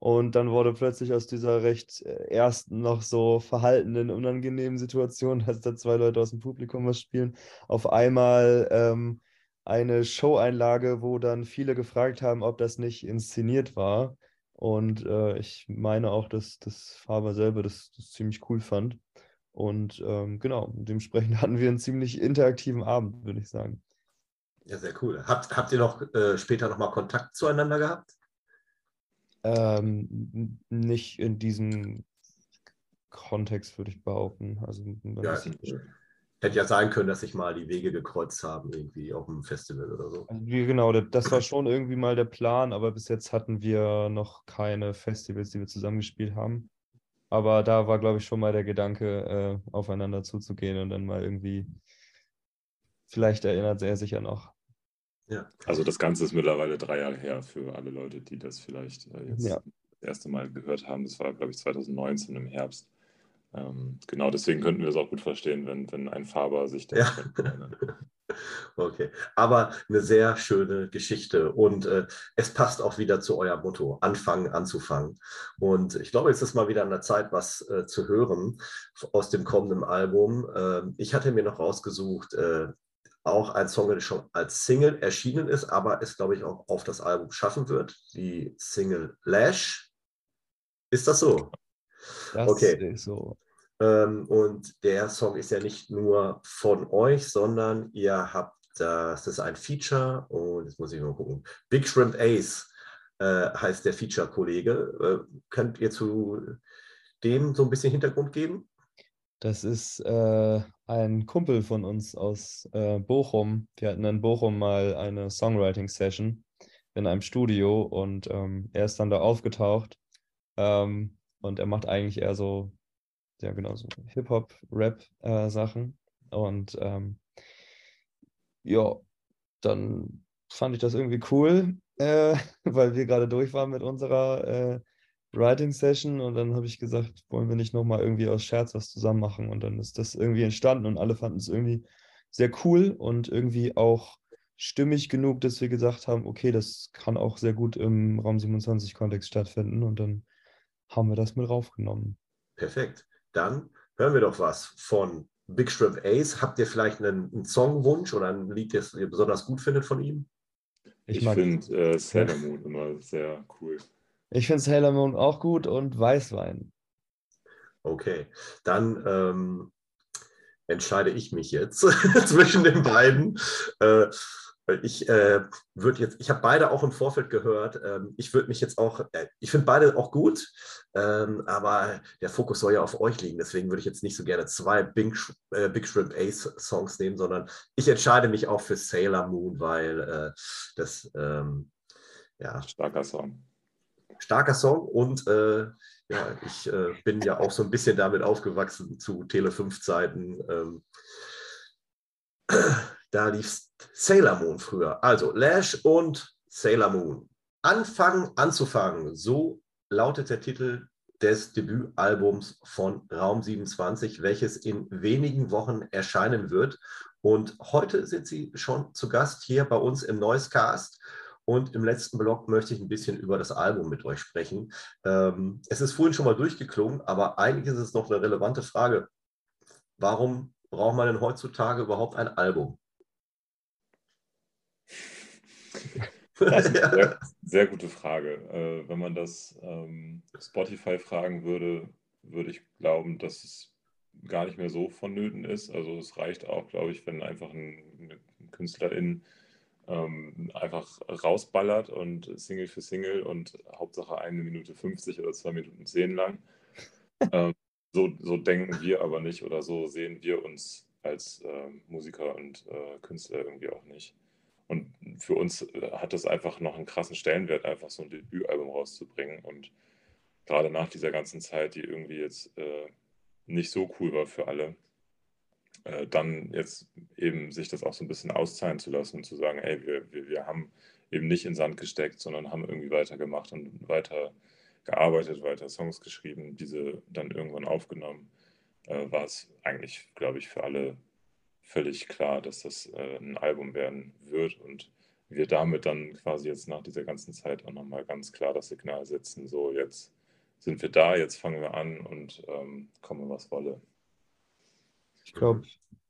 Und dann wurde plötzlich aus dieser recht äh, ersten, noch so verhaltenen, unangenehmen Situation, <laughs> dass da zwei Leute aus dem Publikum was spielen, auf einmal ähm, eine Show-Einlage, wo dann viele gefragt haben, ob das nicht inszeniert war. Und äh, ich meine auch, dass, dass Faber selber das, das ziemlich cool fand. Und ähm, genau, dementsprechend <laughs> hatten wir einen ziemlich interaktiven Abend, würde ich sagen. Ja, sehr cool. Habt, habt ihr noch äh, später nochmal Kontakt zueinander gehabt? Ähm, nicht in diesem Kontext, würde ich behaupten. Also, ja, hätte ja sein können, dass sich mal die Wege gekreuzt haben, irgendwie auf einem Festival oder so. Also, genau, das war schon irgendwie mal der Plan, aber bis jetzt hatten wir noch keine Festivals, die wir zusammengespielt haben. Aber da war, glaube ich, schon mal der Gedanke, äh, aufeinander zuzugehen und dann mal irgendwie, vielleicht erinnert er sich ja noch. Ja. Also das Ganze ist mittlerweile drei Jahre her für alle Leute, die das vielleicht äh, jetzt ja. das erste Mal gehört haben. Das war, glaube ich, 2019 im Herbst. Ähm, genau deswegen könnten wir es auch gut verstehen, wenn, wenn ein Faber sich da ja. <laughs> Okay, aber eine sehr schöne Geschichte und äh, es passt auch wieder zu eurem Motto, anfangen, anzufangen. Und ich glaube, jetzt ist mal wieder an der Zeit, was äh, zu hören aus dem kommenden Album. Äh, ich hatte mir noch rausgesucht, äh, auch ein Song, der schon als Single erschienen ist, aber es, glaube ich, auch auf das Album schaffen wird, die Single Lash. Ist das so? Das okay. so. Ähm, und der Song ist ja nicht nur von euch, sondern ihr habt, das ist ein Feature und jetzt muss ich mal gucken. Big Shrimp Ace äh, heißt der Feature-Kollege. Äh, könnt ihr zu dem so ein bisschen Hintergrund geben? Das ist äh, ein Kumpel von uns aus äh, Bochum. Wir hatten in Bochum mal eine Songwriting-Session in einem Studio und ähm, er ist dann da aufgetaucht. Ähm, und er macht eigentlich eher so ja genau so Hip-Hop, Rap-Sachen. Äh, und ähm, ja, dann fand ich das irgendwie cool, äh, <laughs> weil wir gerade durch waren mit unserer äh, Writing Session. Und dann habe ich gesagt, wollen wir nicht nochmal irgendwie aus Scherz was zusammen machen? Und dann ist das irgendwie entstanden und alle fanden es irgendwie sehr cool und irgendwie auch stimmig genug, dass wir gesagt haben, okay, das kann auch sehr gut im Raum 27 Kontext stattfinden. Und dann haben wir das mit raufgenommen. Perfekt. Dann hören wir doch was von Big Shrimp Ace. Habt ihr vielleicht einen, einen Songwunsch oder ein Lied, das ihr besonders gut findet von ihm? Ich, ich finde äh, Sailor Moon immer sehr cool. Ich finde Sailor Moon auch gut und Weißwein. Okay, dann ähm, entscheide ich mich jetzt <laughs> zwischen den beiden. Äh, ich äh, würde jetzt, ich habe beide auch im Vorfeld gehört. Ähm, ich würde mich jetzt auch, äh, ich finde beide auch gut, ähm, aber der Fokus soll ja auf euch liegen. Deswegen würde ich jetzt nicht so gerne zwei Big, äh, Big Shrimp Ace Songs nehmen, sondern ich entscheide mich auch für Sailor Moon, weil äh, das, ähm, ja. Starker Song. Starker Song und äh, ja, ich äh, bin ja auch so ein bisschen damit aufgewachsen zu Tele 5 Zeiten. Ähm, <clears throat> da lief Sailor Moon früher. Also Lash und Sailor Moon. Anfangen, anzufangen. So lautet der Titel des Debütalbums von Raum 27, welches in wenigen Wochen erscheinen wird. Und heute sind Sie schon zu Gast hier bei uns im Noisecast. Und im letzten Blog möchte ich ein bisschen über das Album mit euch sprechen. Ähm, es ist vorhin schon mal durchgeklungen, aber eigentlich ist es noch eine relevante Frage. Warum braucht man denn heutzutage überhaupt ein Album? Das ist <laughs> eine sehr, sehr gute Frage. Äh, wenn man das ähm, Spotify fragen würde, würde ich glauben, dass es gar nicht mehr so vonnöten ist. Also es reicht auch, glaube ich, wenn einfach ein, eine Künstlerin ähm, einfach rausballert und Single für Single und Hauptsache eine Minute 50 oder zwei Minuten 10 lang. <laughs> ähm, so, so denken wir aber nicht oder so sehen wir uns als äh, Musiker und äh, Künstler irgendwie auch nicht. Für uns äh, hat das einfach noch einen krassen Stellenwert, einfach so ein Debütalbum rauszubringen. Und gerade nach dieser ganzen Zeit, die irgendwie jetzt äh, nicht so cool war für alle, äh, dann jetzt eben sich das auch so ein bisschen auszahlen zu lassen und zu sagen, ey, wir, wir, wir haben eben nicht in Sand gesteckt, sondern haben irgendwie weitergemacht und weiter gearbeitet, weiter Songs geschrieben, diese dann irgendwann aufgenommen, äh, war es eigentlich, glaube ich, für alle völlig klar, dass das äh, ein Album werden wird und wir damit dann quasi jetzt nach dieser ganzen Zeit auch nochmal ganz klar das Signal setzen, so jetzt sind wir da, jetzt fangen wir an und ähm, komme was wolle. Ich glaube,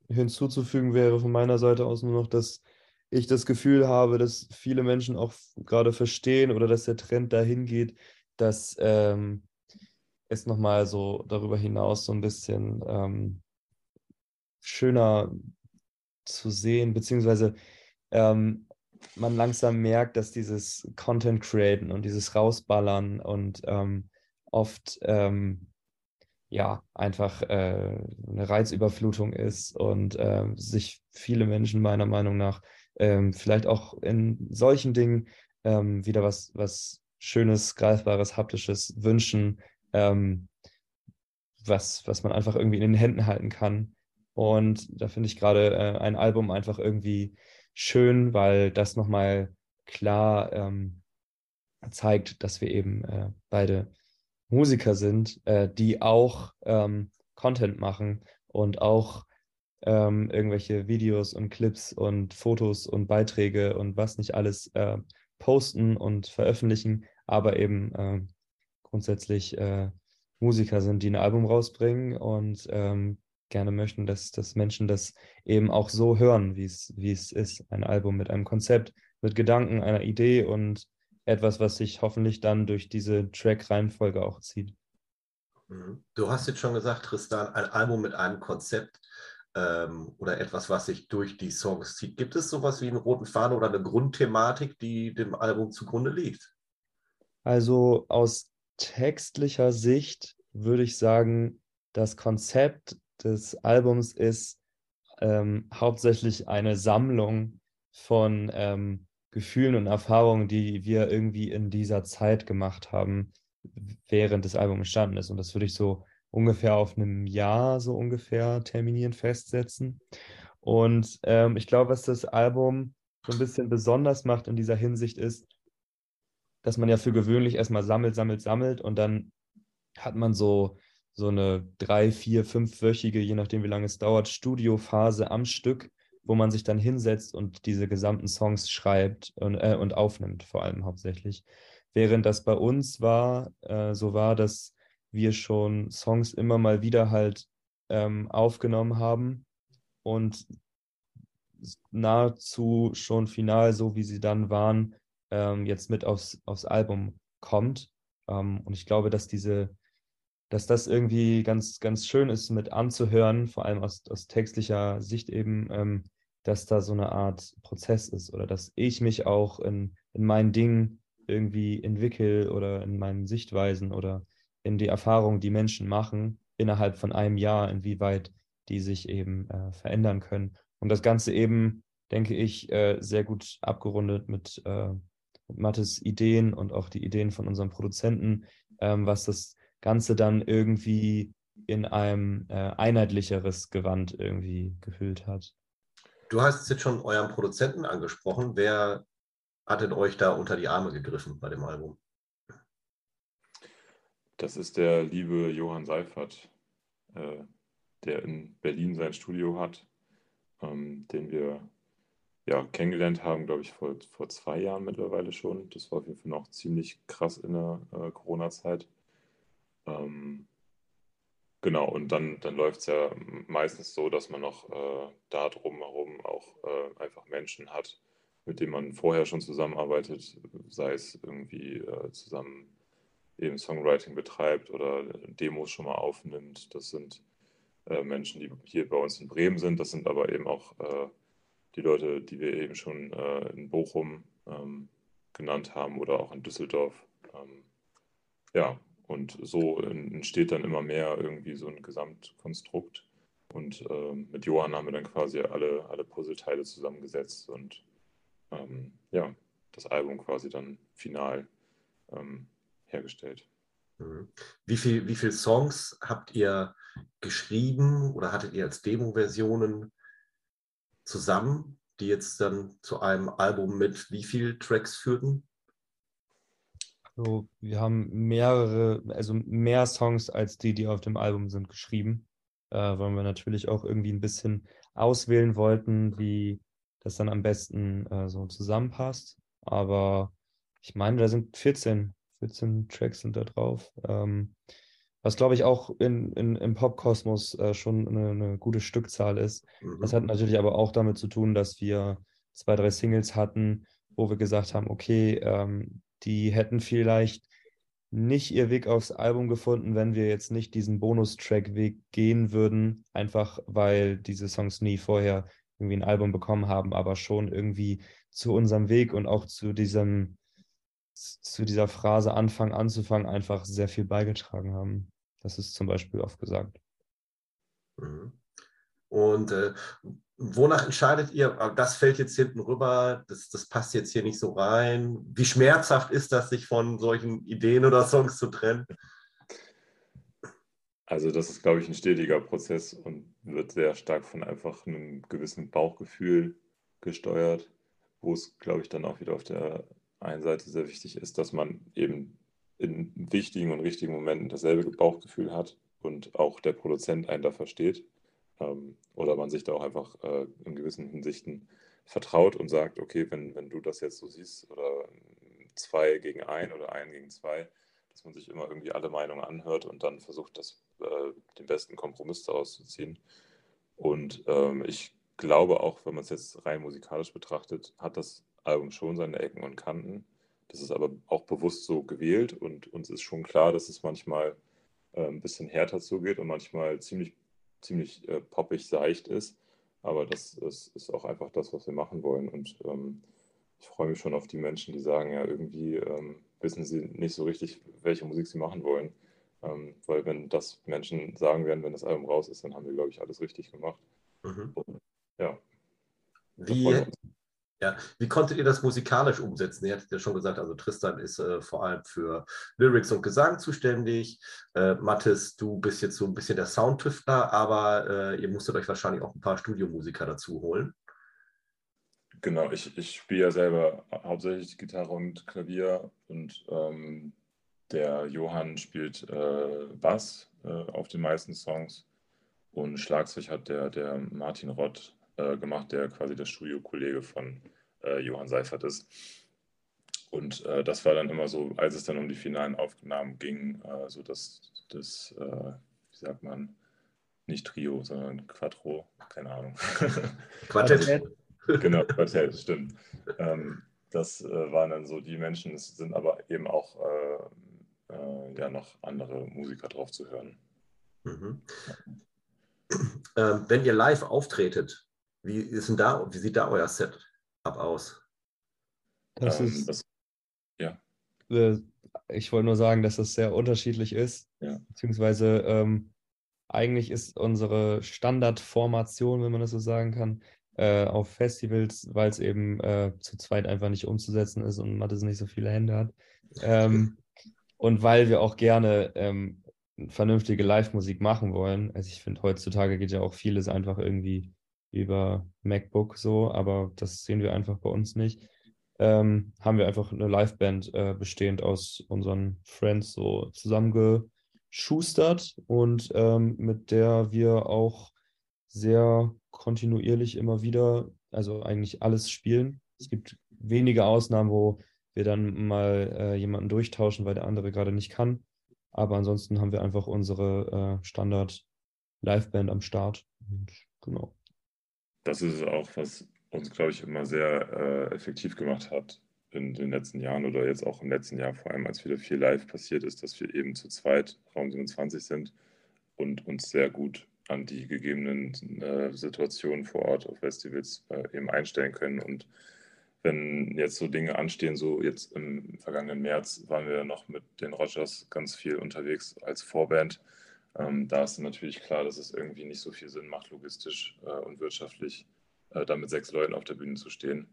hinzuzufügen wäre von meiner Seite aus nur noch, dass ich das Gefühl habe, dass viele Menschen auch gerade verstehen oder dass der Trend dahin geht, dass ähm, es nochmal so darüber hinaus so ein bisschen ähm, schöner zu sehen, beziehungsweise ähm, man langsam merkt, dass dieses Content createn und dieses rausballern und ähm, oft ähm, ja einfach äh, eine Reizüberflutung ist und äh, sich viele Menschen meiner Meinung nach ähm, vielleicht auch in solchen Dingen ähm, wieder was, was Schönes, Greifbares, Haptisches wünschen, ähm, was, was man einfach irgendwie in den Händen halten kann. Und da finde ich gerade äh, ein Album einfach irgendwie schön, weil das nochmal klar ähm, zeigt, dass wir eben äh, beide Musiker sind, äh, die auch ähm, Content machen und auch ähm, irgendwelche Videos und Clips und Fotos und Beiträge und was nicht alles äh, posten und veröffentlichen, aber eben äh, grundsätzlich äh, Musiker sind, die ein Album rausbringen und ähm, gerne möchten, dass, dass Menschen das eben auch so hören, wie es, wie es ist. Ein Album mit einem Konzept, mit Gedanken, einer Idee und etwas, was sich hoffentlich dann durch diese Track-Reihenfolge auch zieht. Mhm. Du hast jetzt schon gesagt, Tristan, ein Album mit einem Konzept ähm, oder etwas, was sich durch die Songs zieht. Gibt es sowas wie einen roten Faden oder eine Grundthematik, die dem Album zugrunde liegt? Also aus textlicher Sicht würde ich sagen, das Konzept des Albums ist ähm, hauptsächlich eine Sammlung von ähm, Gefühlen und Erfahrungen, die wir irgendwie in dieser Zeit gemacht haben, während das Album entstanden ist. Und das würde ich so ungefähr auf einem Jahr so ungefähr terminieren, festsetzen. Und ähm, ich glaube, was das Album so ein bisschen besonders macht in dieser Hinsicht ist, dass man ja für gewöhnlich erstmal sammelt, sammelt, sammelt und dann hat man so, so eine drei, vier, fünfwöchige, je nachdem wie lange es dauert, Studiophase am Stück, wo man sich dann hinsetzt und diese gesamten Songs schreibt und, äh, und aufnimmt, vor allem hauptsächlich. Während das bei uns war, äh, so war, dass wir schon Songs immer mal wieder halt ähm, aufgenommen haben und nahezu schon final, so wie sie dann waren, ähm, jetzt mit aufs, aufs Album kommt. Ähm, und ich glaube, dass diese, dass das irgendwie ganz, ganz schön ist mit anzuhören, vor allem aus, aus textlicher Sicht eben, ähm, dass da so eine Art Prozess ist oder dass ich mich auch in, in meinen Dingen irgendwie entwickle oder in meinen Sichtweisen oder in die Erfahrungen, die Menschen machen, innerhalb von einem Jahr, inwieweit die sich eben äh, verändern können. Und das Ganze eben, denke ich, äh, sehr gut abgerundet mit, äh, mit Mattes Ideen und auch die Ideen von unserem Produzenten, ähm, was das Ganze dann irgendwie in ein äh, einheitlicheres Gewand irgendwie gehüllt hat. Du hast jetzt schon euren Produzenten angesprochen. Wer hat denn euch da unter die Arme gegriffen bei dem Album? Das ist der liebe Johann Seifert, äh, der in Berlin sein Studio hat, ähm, den wir ja, kennengelernt haben, glaube ich, vor, vor zwei Jahren mittlerweile schon. Das war auf jeden Fall noch ziemlich krass in der äh, Corona-Zeit. Ähm, genau, und dann, dann läuft es ja meistens so, dass man noch äh, da drumherum auch äh, einfach Menschen hat, mit denen man vorher schon zusammenarbeitet, sei es irgendwie äh, zusammen eben Songwriting betreibt oder Demos schon mal aufnimmt. Das sind äh, Menschen, die hier bei uns in Bremen sind. Das sind aber eben auch äh, die Leute, die wir eben schon äh, in Bochum ähm, genannt haben oder auch in Düsseldorf. Ähm, ja, und so entsteht dann immer mehr irgendwie so ein Gesamtkonstrukt. Und ähm, mit Johann haben wir dann quasi alle, alle Puzzleteile zusammengesetzt und ähm, ja, das Album quasi dann final ähm, hergestellt. Mhm. Wie viele wie viel Songs habt ihr geschrieben oder hattet ihr als Demo-Versionen zusammen, die jetzt dann zu einem Album mit wie vielen Tracks führten? Also wir haben mehrere, also mehr Songs als die, die auf dem Album sind, geschrieben, äh, weil wir natürlich auch irgendwie ein bisschen auswählen wollten, wie das dann am besten äh, so zusammenpasst. Aber ich meine, da sind 14 14 Tracks sind da drauf. Ähm, was glaube ich auch in, in, im Popkosmos äh, schon eine, eine, gute Stückzahl ist. Mhm. Das hat natürlich aber auch damit zu tun, dass wir zwei, drei Singles hatten, wo wir gesagt haben, okay, ähm, die hätten vielleicht nicht ihr Weg aufs Album gefunden, wenn wir jetzt nicht diesen Bonustrack-Weg gehen würden, einfach weil diese Songs nie vorher irgendwie ein Album bekommen haben, aber schon irgendwie zu unserem Weg und auch zu diesem zu dieser Phrase Anfang anzufangen einfach sehr viel beigetragen haben. Das ist zum Beispiel oft gesagt. Mhm. Und äh, wonach entscheidet ihr, ah, das fällt jetzt hinten rüber, das, das passt jetzt hier nicht so rein? Wie schmerzhaft ist das, sich von solchen Ideen oder Songs zu trennen? Also das ist, glaube ich, ein stetiger Prozess und wird sehr stark von einfach einem gewissen Bauchgefühl gesteuert, wo es, glaube ich, dann auch wieder auf der einen Seite sehr wichtig ist, dass man eben in wichtigen und richtigen Momenten dasselbe Bauchgefühl hat und auch der Produzent einen da versteht. Ähm, oder man sich da auch einfach äh, in gewissen Hinsichten vertraut und sagt, okay, wenn, wenn du das jetzt so siehst oder zwei gegen ein oder ein gegen zwei, dass man sich immer irgendwie alle Meinungen anhört und dann versucht, das, äh, den besten Kompromiss daraus zu ziehen. Und ähm, ich glaube auch, wenn man es jetzt rein musikalisch betrachtet, hat das Album schon seine Ecken und Kanten. Das ist aber auch bewusst so gewählt und uns ist schon klar, dass es manchmal äh, ein bisschen härter zugeht und manchmal ziemlich, ziemlich äh, poppig seicht ist. Aber das, das, ist auch einfach das, was wir machen wollen. Und ähm, ich freue mich schon auf die Menschen, die sagen, ja, irgendwie ähm, wissen sie nicht so richtig, welche Musik sie machen wollen. Ähm, weil wenn das Menschen sagen werden, wenn das Album raus ist, dann haben wir, glaube ich, alles richtig gemacht. Mhm. Ja. Wie, Ja, wie konntet ihr das musikalisch umsetzen? Ihr hattet ja schon gesagt, also Tristan ist äh, vor allem für Lyrics und Gesang zuständig. Äh, Mathis, du bist jetzt so ein bisschen der Soundtüftler, aber äh, ihr musstet euch wahrscheinlich auch ein paar Studiomusiker dazu holen. Genau, ich, ich spiele ja selber hauptsächlich Gitarre und Klavier und ähm, der Johann spielt äh, Bass äh, auf den meisten Songs und Schlagzeug hat der, der Martin Rott äh, gemacht, der quasi der Studiokollege von äh, Johann Seifert ist. Und äh, das war dann immer so, als es dann um die finalen Aufnahmen ging, äh, so dass das, äh, wie sagt man, nicht Trio, sondern Quattro, keine Ahnung. <laughs> Quartett. <laughs> genau, Quartett, stimmt. Ähm, das äh, waren dann so die Menschen, es sind aber eben auch ja noch andere Musiker drauf zu hören. Mhm. Ähm, wenn ihr live auftretet, wie, ist denn da, wie sieht da euer Setup aus? Das ähm, ist, das, ja. Äh, ich wollte nur sagen, dass das sehr unterschiedlich ist. Ja. Beziehungsweise ähm, eigentlich ist unsere Standardformation, wenn man das so sagen kann, äh, auf Festivals, weil es eben äh, zu zweit einfach nicht umzusetzen ist und Mathis nicht so viele Hände hat. Ähm, <laughs> und weil wir auch gerne ähm, vernünftige Live-Musik machen wollen. Also ich finde, heutzutage geht ja auch vieles einfach irgendwie über MacBook so, aber das sehen wir einfach bei uns nicht. Ähm, haben wir einfach eine Liveband äh, bestehend aus unseren Friends so zusammengeschustert und ähm, mit der wir auch sehr kontinuierlich immer wieder, also eigentlich alles spielen. Es gibt wenige Ausnahmen, wo wir dann mal äh, jemanden durchtauschen, weil der andere gerade nicht kann. Aber ansonsten haben wir einfach unsere äh, Standard-Liveband am Start. Und, genau das ist auch, was uns, glaube ich, immer sehr äh, effektiv gemacht hat in den letzten Jahren oder jetzt auch im letzten Jahr, vor allem als wieder viel live passiert ist, dass wir eben zu zweit Raum 27 sind und uns sehr gut an die gegebenen äh, Situationen vor Ort auf Festivals äh, eben einstellen können. Und wenn jetzt so Dinge anstehen, so jetzt im vergangenen März waren wir noch mit den Rogers ganz viel unterwegs als Vorband ähm, da ist natürlich klar, dass es irgendwie nicht so viel Sinn macht, logistisch äh, und wirtschaftlich äh, da mit sechs Leuten auf der Bühne zu stehen.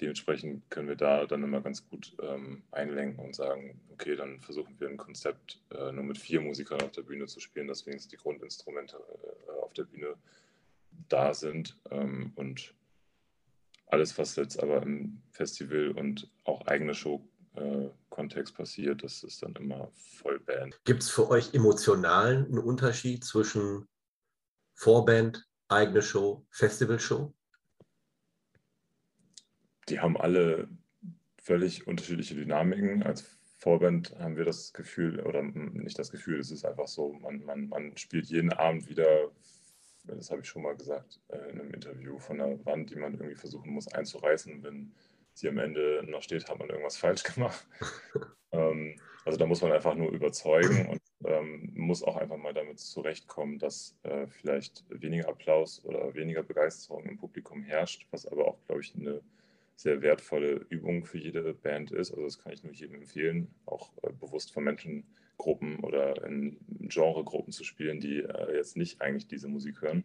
Dementsprechend können wir da dann immer ganz gut ähm, einlenken und sagen, okay, dann versuchen wir ein Konzept äh, nur mit vier Musikern auf der Bühne zu spielen, dass wenigstens die Grundinstrumente äh, auf der Bühne da sind. Ähm, und alles, was jetzt aber im Festival und auch eigene Show äh, Kontext passiert, das ist dann immer Vollband. Gibt es für euch emotional einen Unterschied zwischen Vorband, eigene Show, Festivalshow? Die haben alle völlig unterschiedliche Dynamiken. Als Vorband haben wir das Gefühl, oder nicht das Gefühl, es ist einfach so, man, man, man spielt jeden Abend wieder, das habe ich schon mal gesagt äh, in einem Interview, von einer Wand, die man irgendwie versuchen muss einzureißen. Wenn sie am Ende noch steht, hat man irgendwas falsch gemacht. <laughs> ähm, also da muss man einfach nur überzeugen und ähm, muss auch einfach mal damit zurechtkommen, dass äh, vielleicht weniger Applaus oder weniger Begeisterung im Publikum herrscht, was aber auch, glaube ich, eine sehr wertvolle Übung für jede Band ist. Also das kann ich nur jedem empfehlen, auch äh, bewusst von Menschengruppen oder in Genregruppen zu spielen, die äh, jetzt nicht eigentlich diese Musik hören.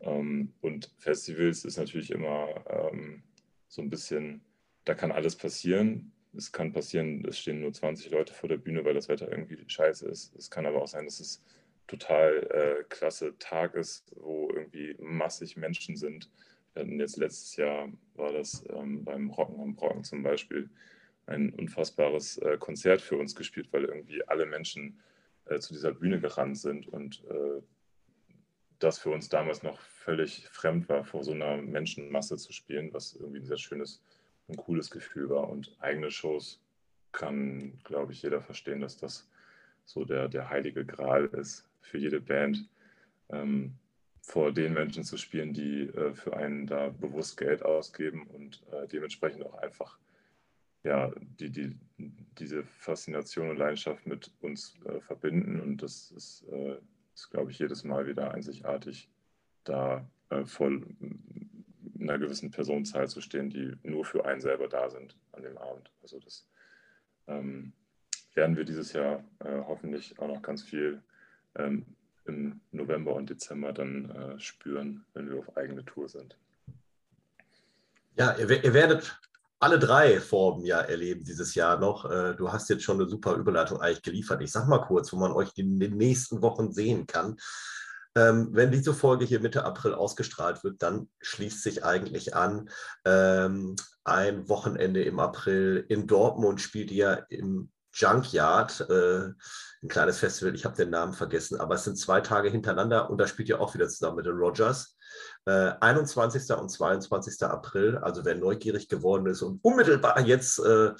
Ähm, und Festivals ist natürlich immer ähm, so ein bisschen, da kann alles passieren. Es kann passieren, es stehen nur 20 Leute vor der Bühne, weil das Wetter irgendwie scheiße ist. Es kann aber auch sein, dass es total äh, klasse Tag ist, wo irgendwie massig Menschen sind. Wir hatten jetzt letztes Jahr, war das ähm, beim Rocken am Brocken zum Beispiel, ein unfassbares äh, Konzert für uns gespielt, weil irgendwie alle Menschen äh, zu dieser Bühne gerannt sind und äh, das für uns damals noch völlig fremd war, vor so einer Menschenmasse zu spielen, was irgendwie ein sehr schönes und cooles Gefühl war. Und eigene Shows kann, glaube ich, jeder verstehen, dass das so der, der heilige Gral ist für jede Band, ähm, vor den Menschen zu spielen, die äh, für einen da bewusst Geld ausgeben und äh, dementsprechend auch einfach ja, die, die, diese Faszination und Leidenschaft mit uns äh, verbinden. Und das ist äh, ist, glaube ich, jedes Mal wieder einzigartig, da äh, vor einer gewissen Personenzahl zu stehen, die nur für einen selber da sind an dem Abend. Also das ähm, werden wir dieses Jahr äh, hoffentlich auch noch ganz viel ähm, im November und Dezember dann äh, spüren, wenn wir auf eigene Tour sind. Ja, ihr, ihr werdet alle drei Formen ja erleben dieses Jahr noch. Äh, du hast jetzt schon eine super Überleitung eigentlich geliefert. Ich sag mal kurz, wo man euch in den nächsten Wochen sehen kann. Ähm, wenn diese Folge hier Mitte April ausgestrahlt wird, dann schließt sich eigentlich an ähm, ein Wochenende im April in Dortmund spielt ihr im Junkyard, äh, ein kleines Festival, ich habe den Namen vergessen, aber es sind zwei Tage hintereinander und da spielt ihr auch wieder zusammen mit den Rogers. Äh, 21. und 22. April, also wer neugierig geworden ist und unmittelbar jetzt äh,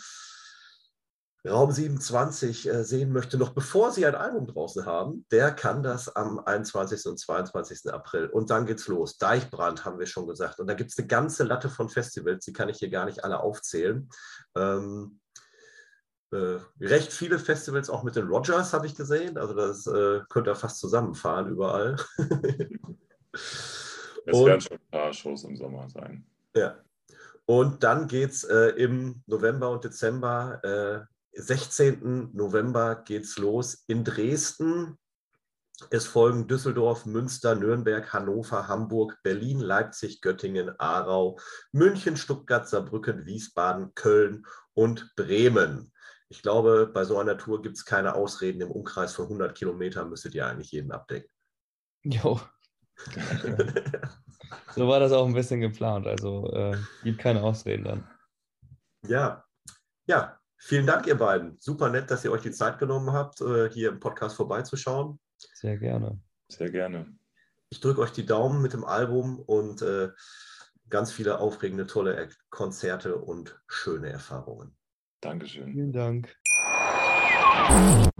Raum 27 äh, sehen möchte, noch bevor sie ein Album draußen haben, der kann das am 21. und 22. April. Und dann geht's los. Deichbrand haben wir schon gesagt. Und da gibt es eine ganze Latte von Festivals, die kann ich hier gar nicht alle aufzählen. Ähm, äh, recht viele Festivals auch mit den Rogers habe ich gesehen. Also das äh, könnte ihr fast zusammenfahren überall. <laughs> es werden schon ein paar Shows im Sommer sein. Ja. Und dann geht es äh, im November und Dezember äh, 16. November geht's los in Dresden. Es folgen Düsseldorf, Münster, Nürnberg, Hannover, Hamburg, Berlin, Leipzig, Göttingen, Aarau, München, Stuttgart, Saarbrücken, Wiesbaden, Köln und Bremen. Ich glaube, bei so einer Tour gibt es keine Ausreden. Im Umkreis von 100 Kilometern müsstet ihr eigentlich jeden abdecken. Jo. <laughs> so war das auch ein bisschen geplant. Also äh, gibt keine Ausreden dann. Ja, ja, Vielen Dank, ihr beiden. Super nett, dass ihr euch die Zeit genommen habt, äh, hier im Podcast vorbeizuschauen. Sehr gerne. Sehr gerne. Ich drücke euch die Daumen mit dem Album und äh, ganz viele aufregende, tolle Konzerte und schöne Erfahrungen. Dankeschön. Vielen Dank.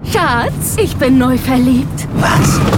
Schatz, ich bin neu verliebt. Was?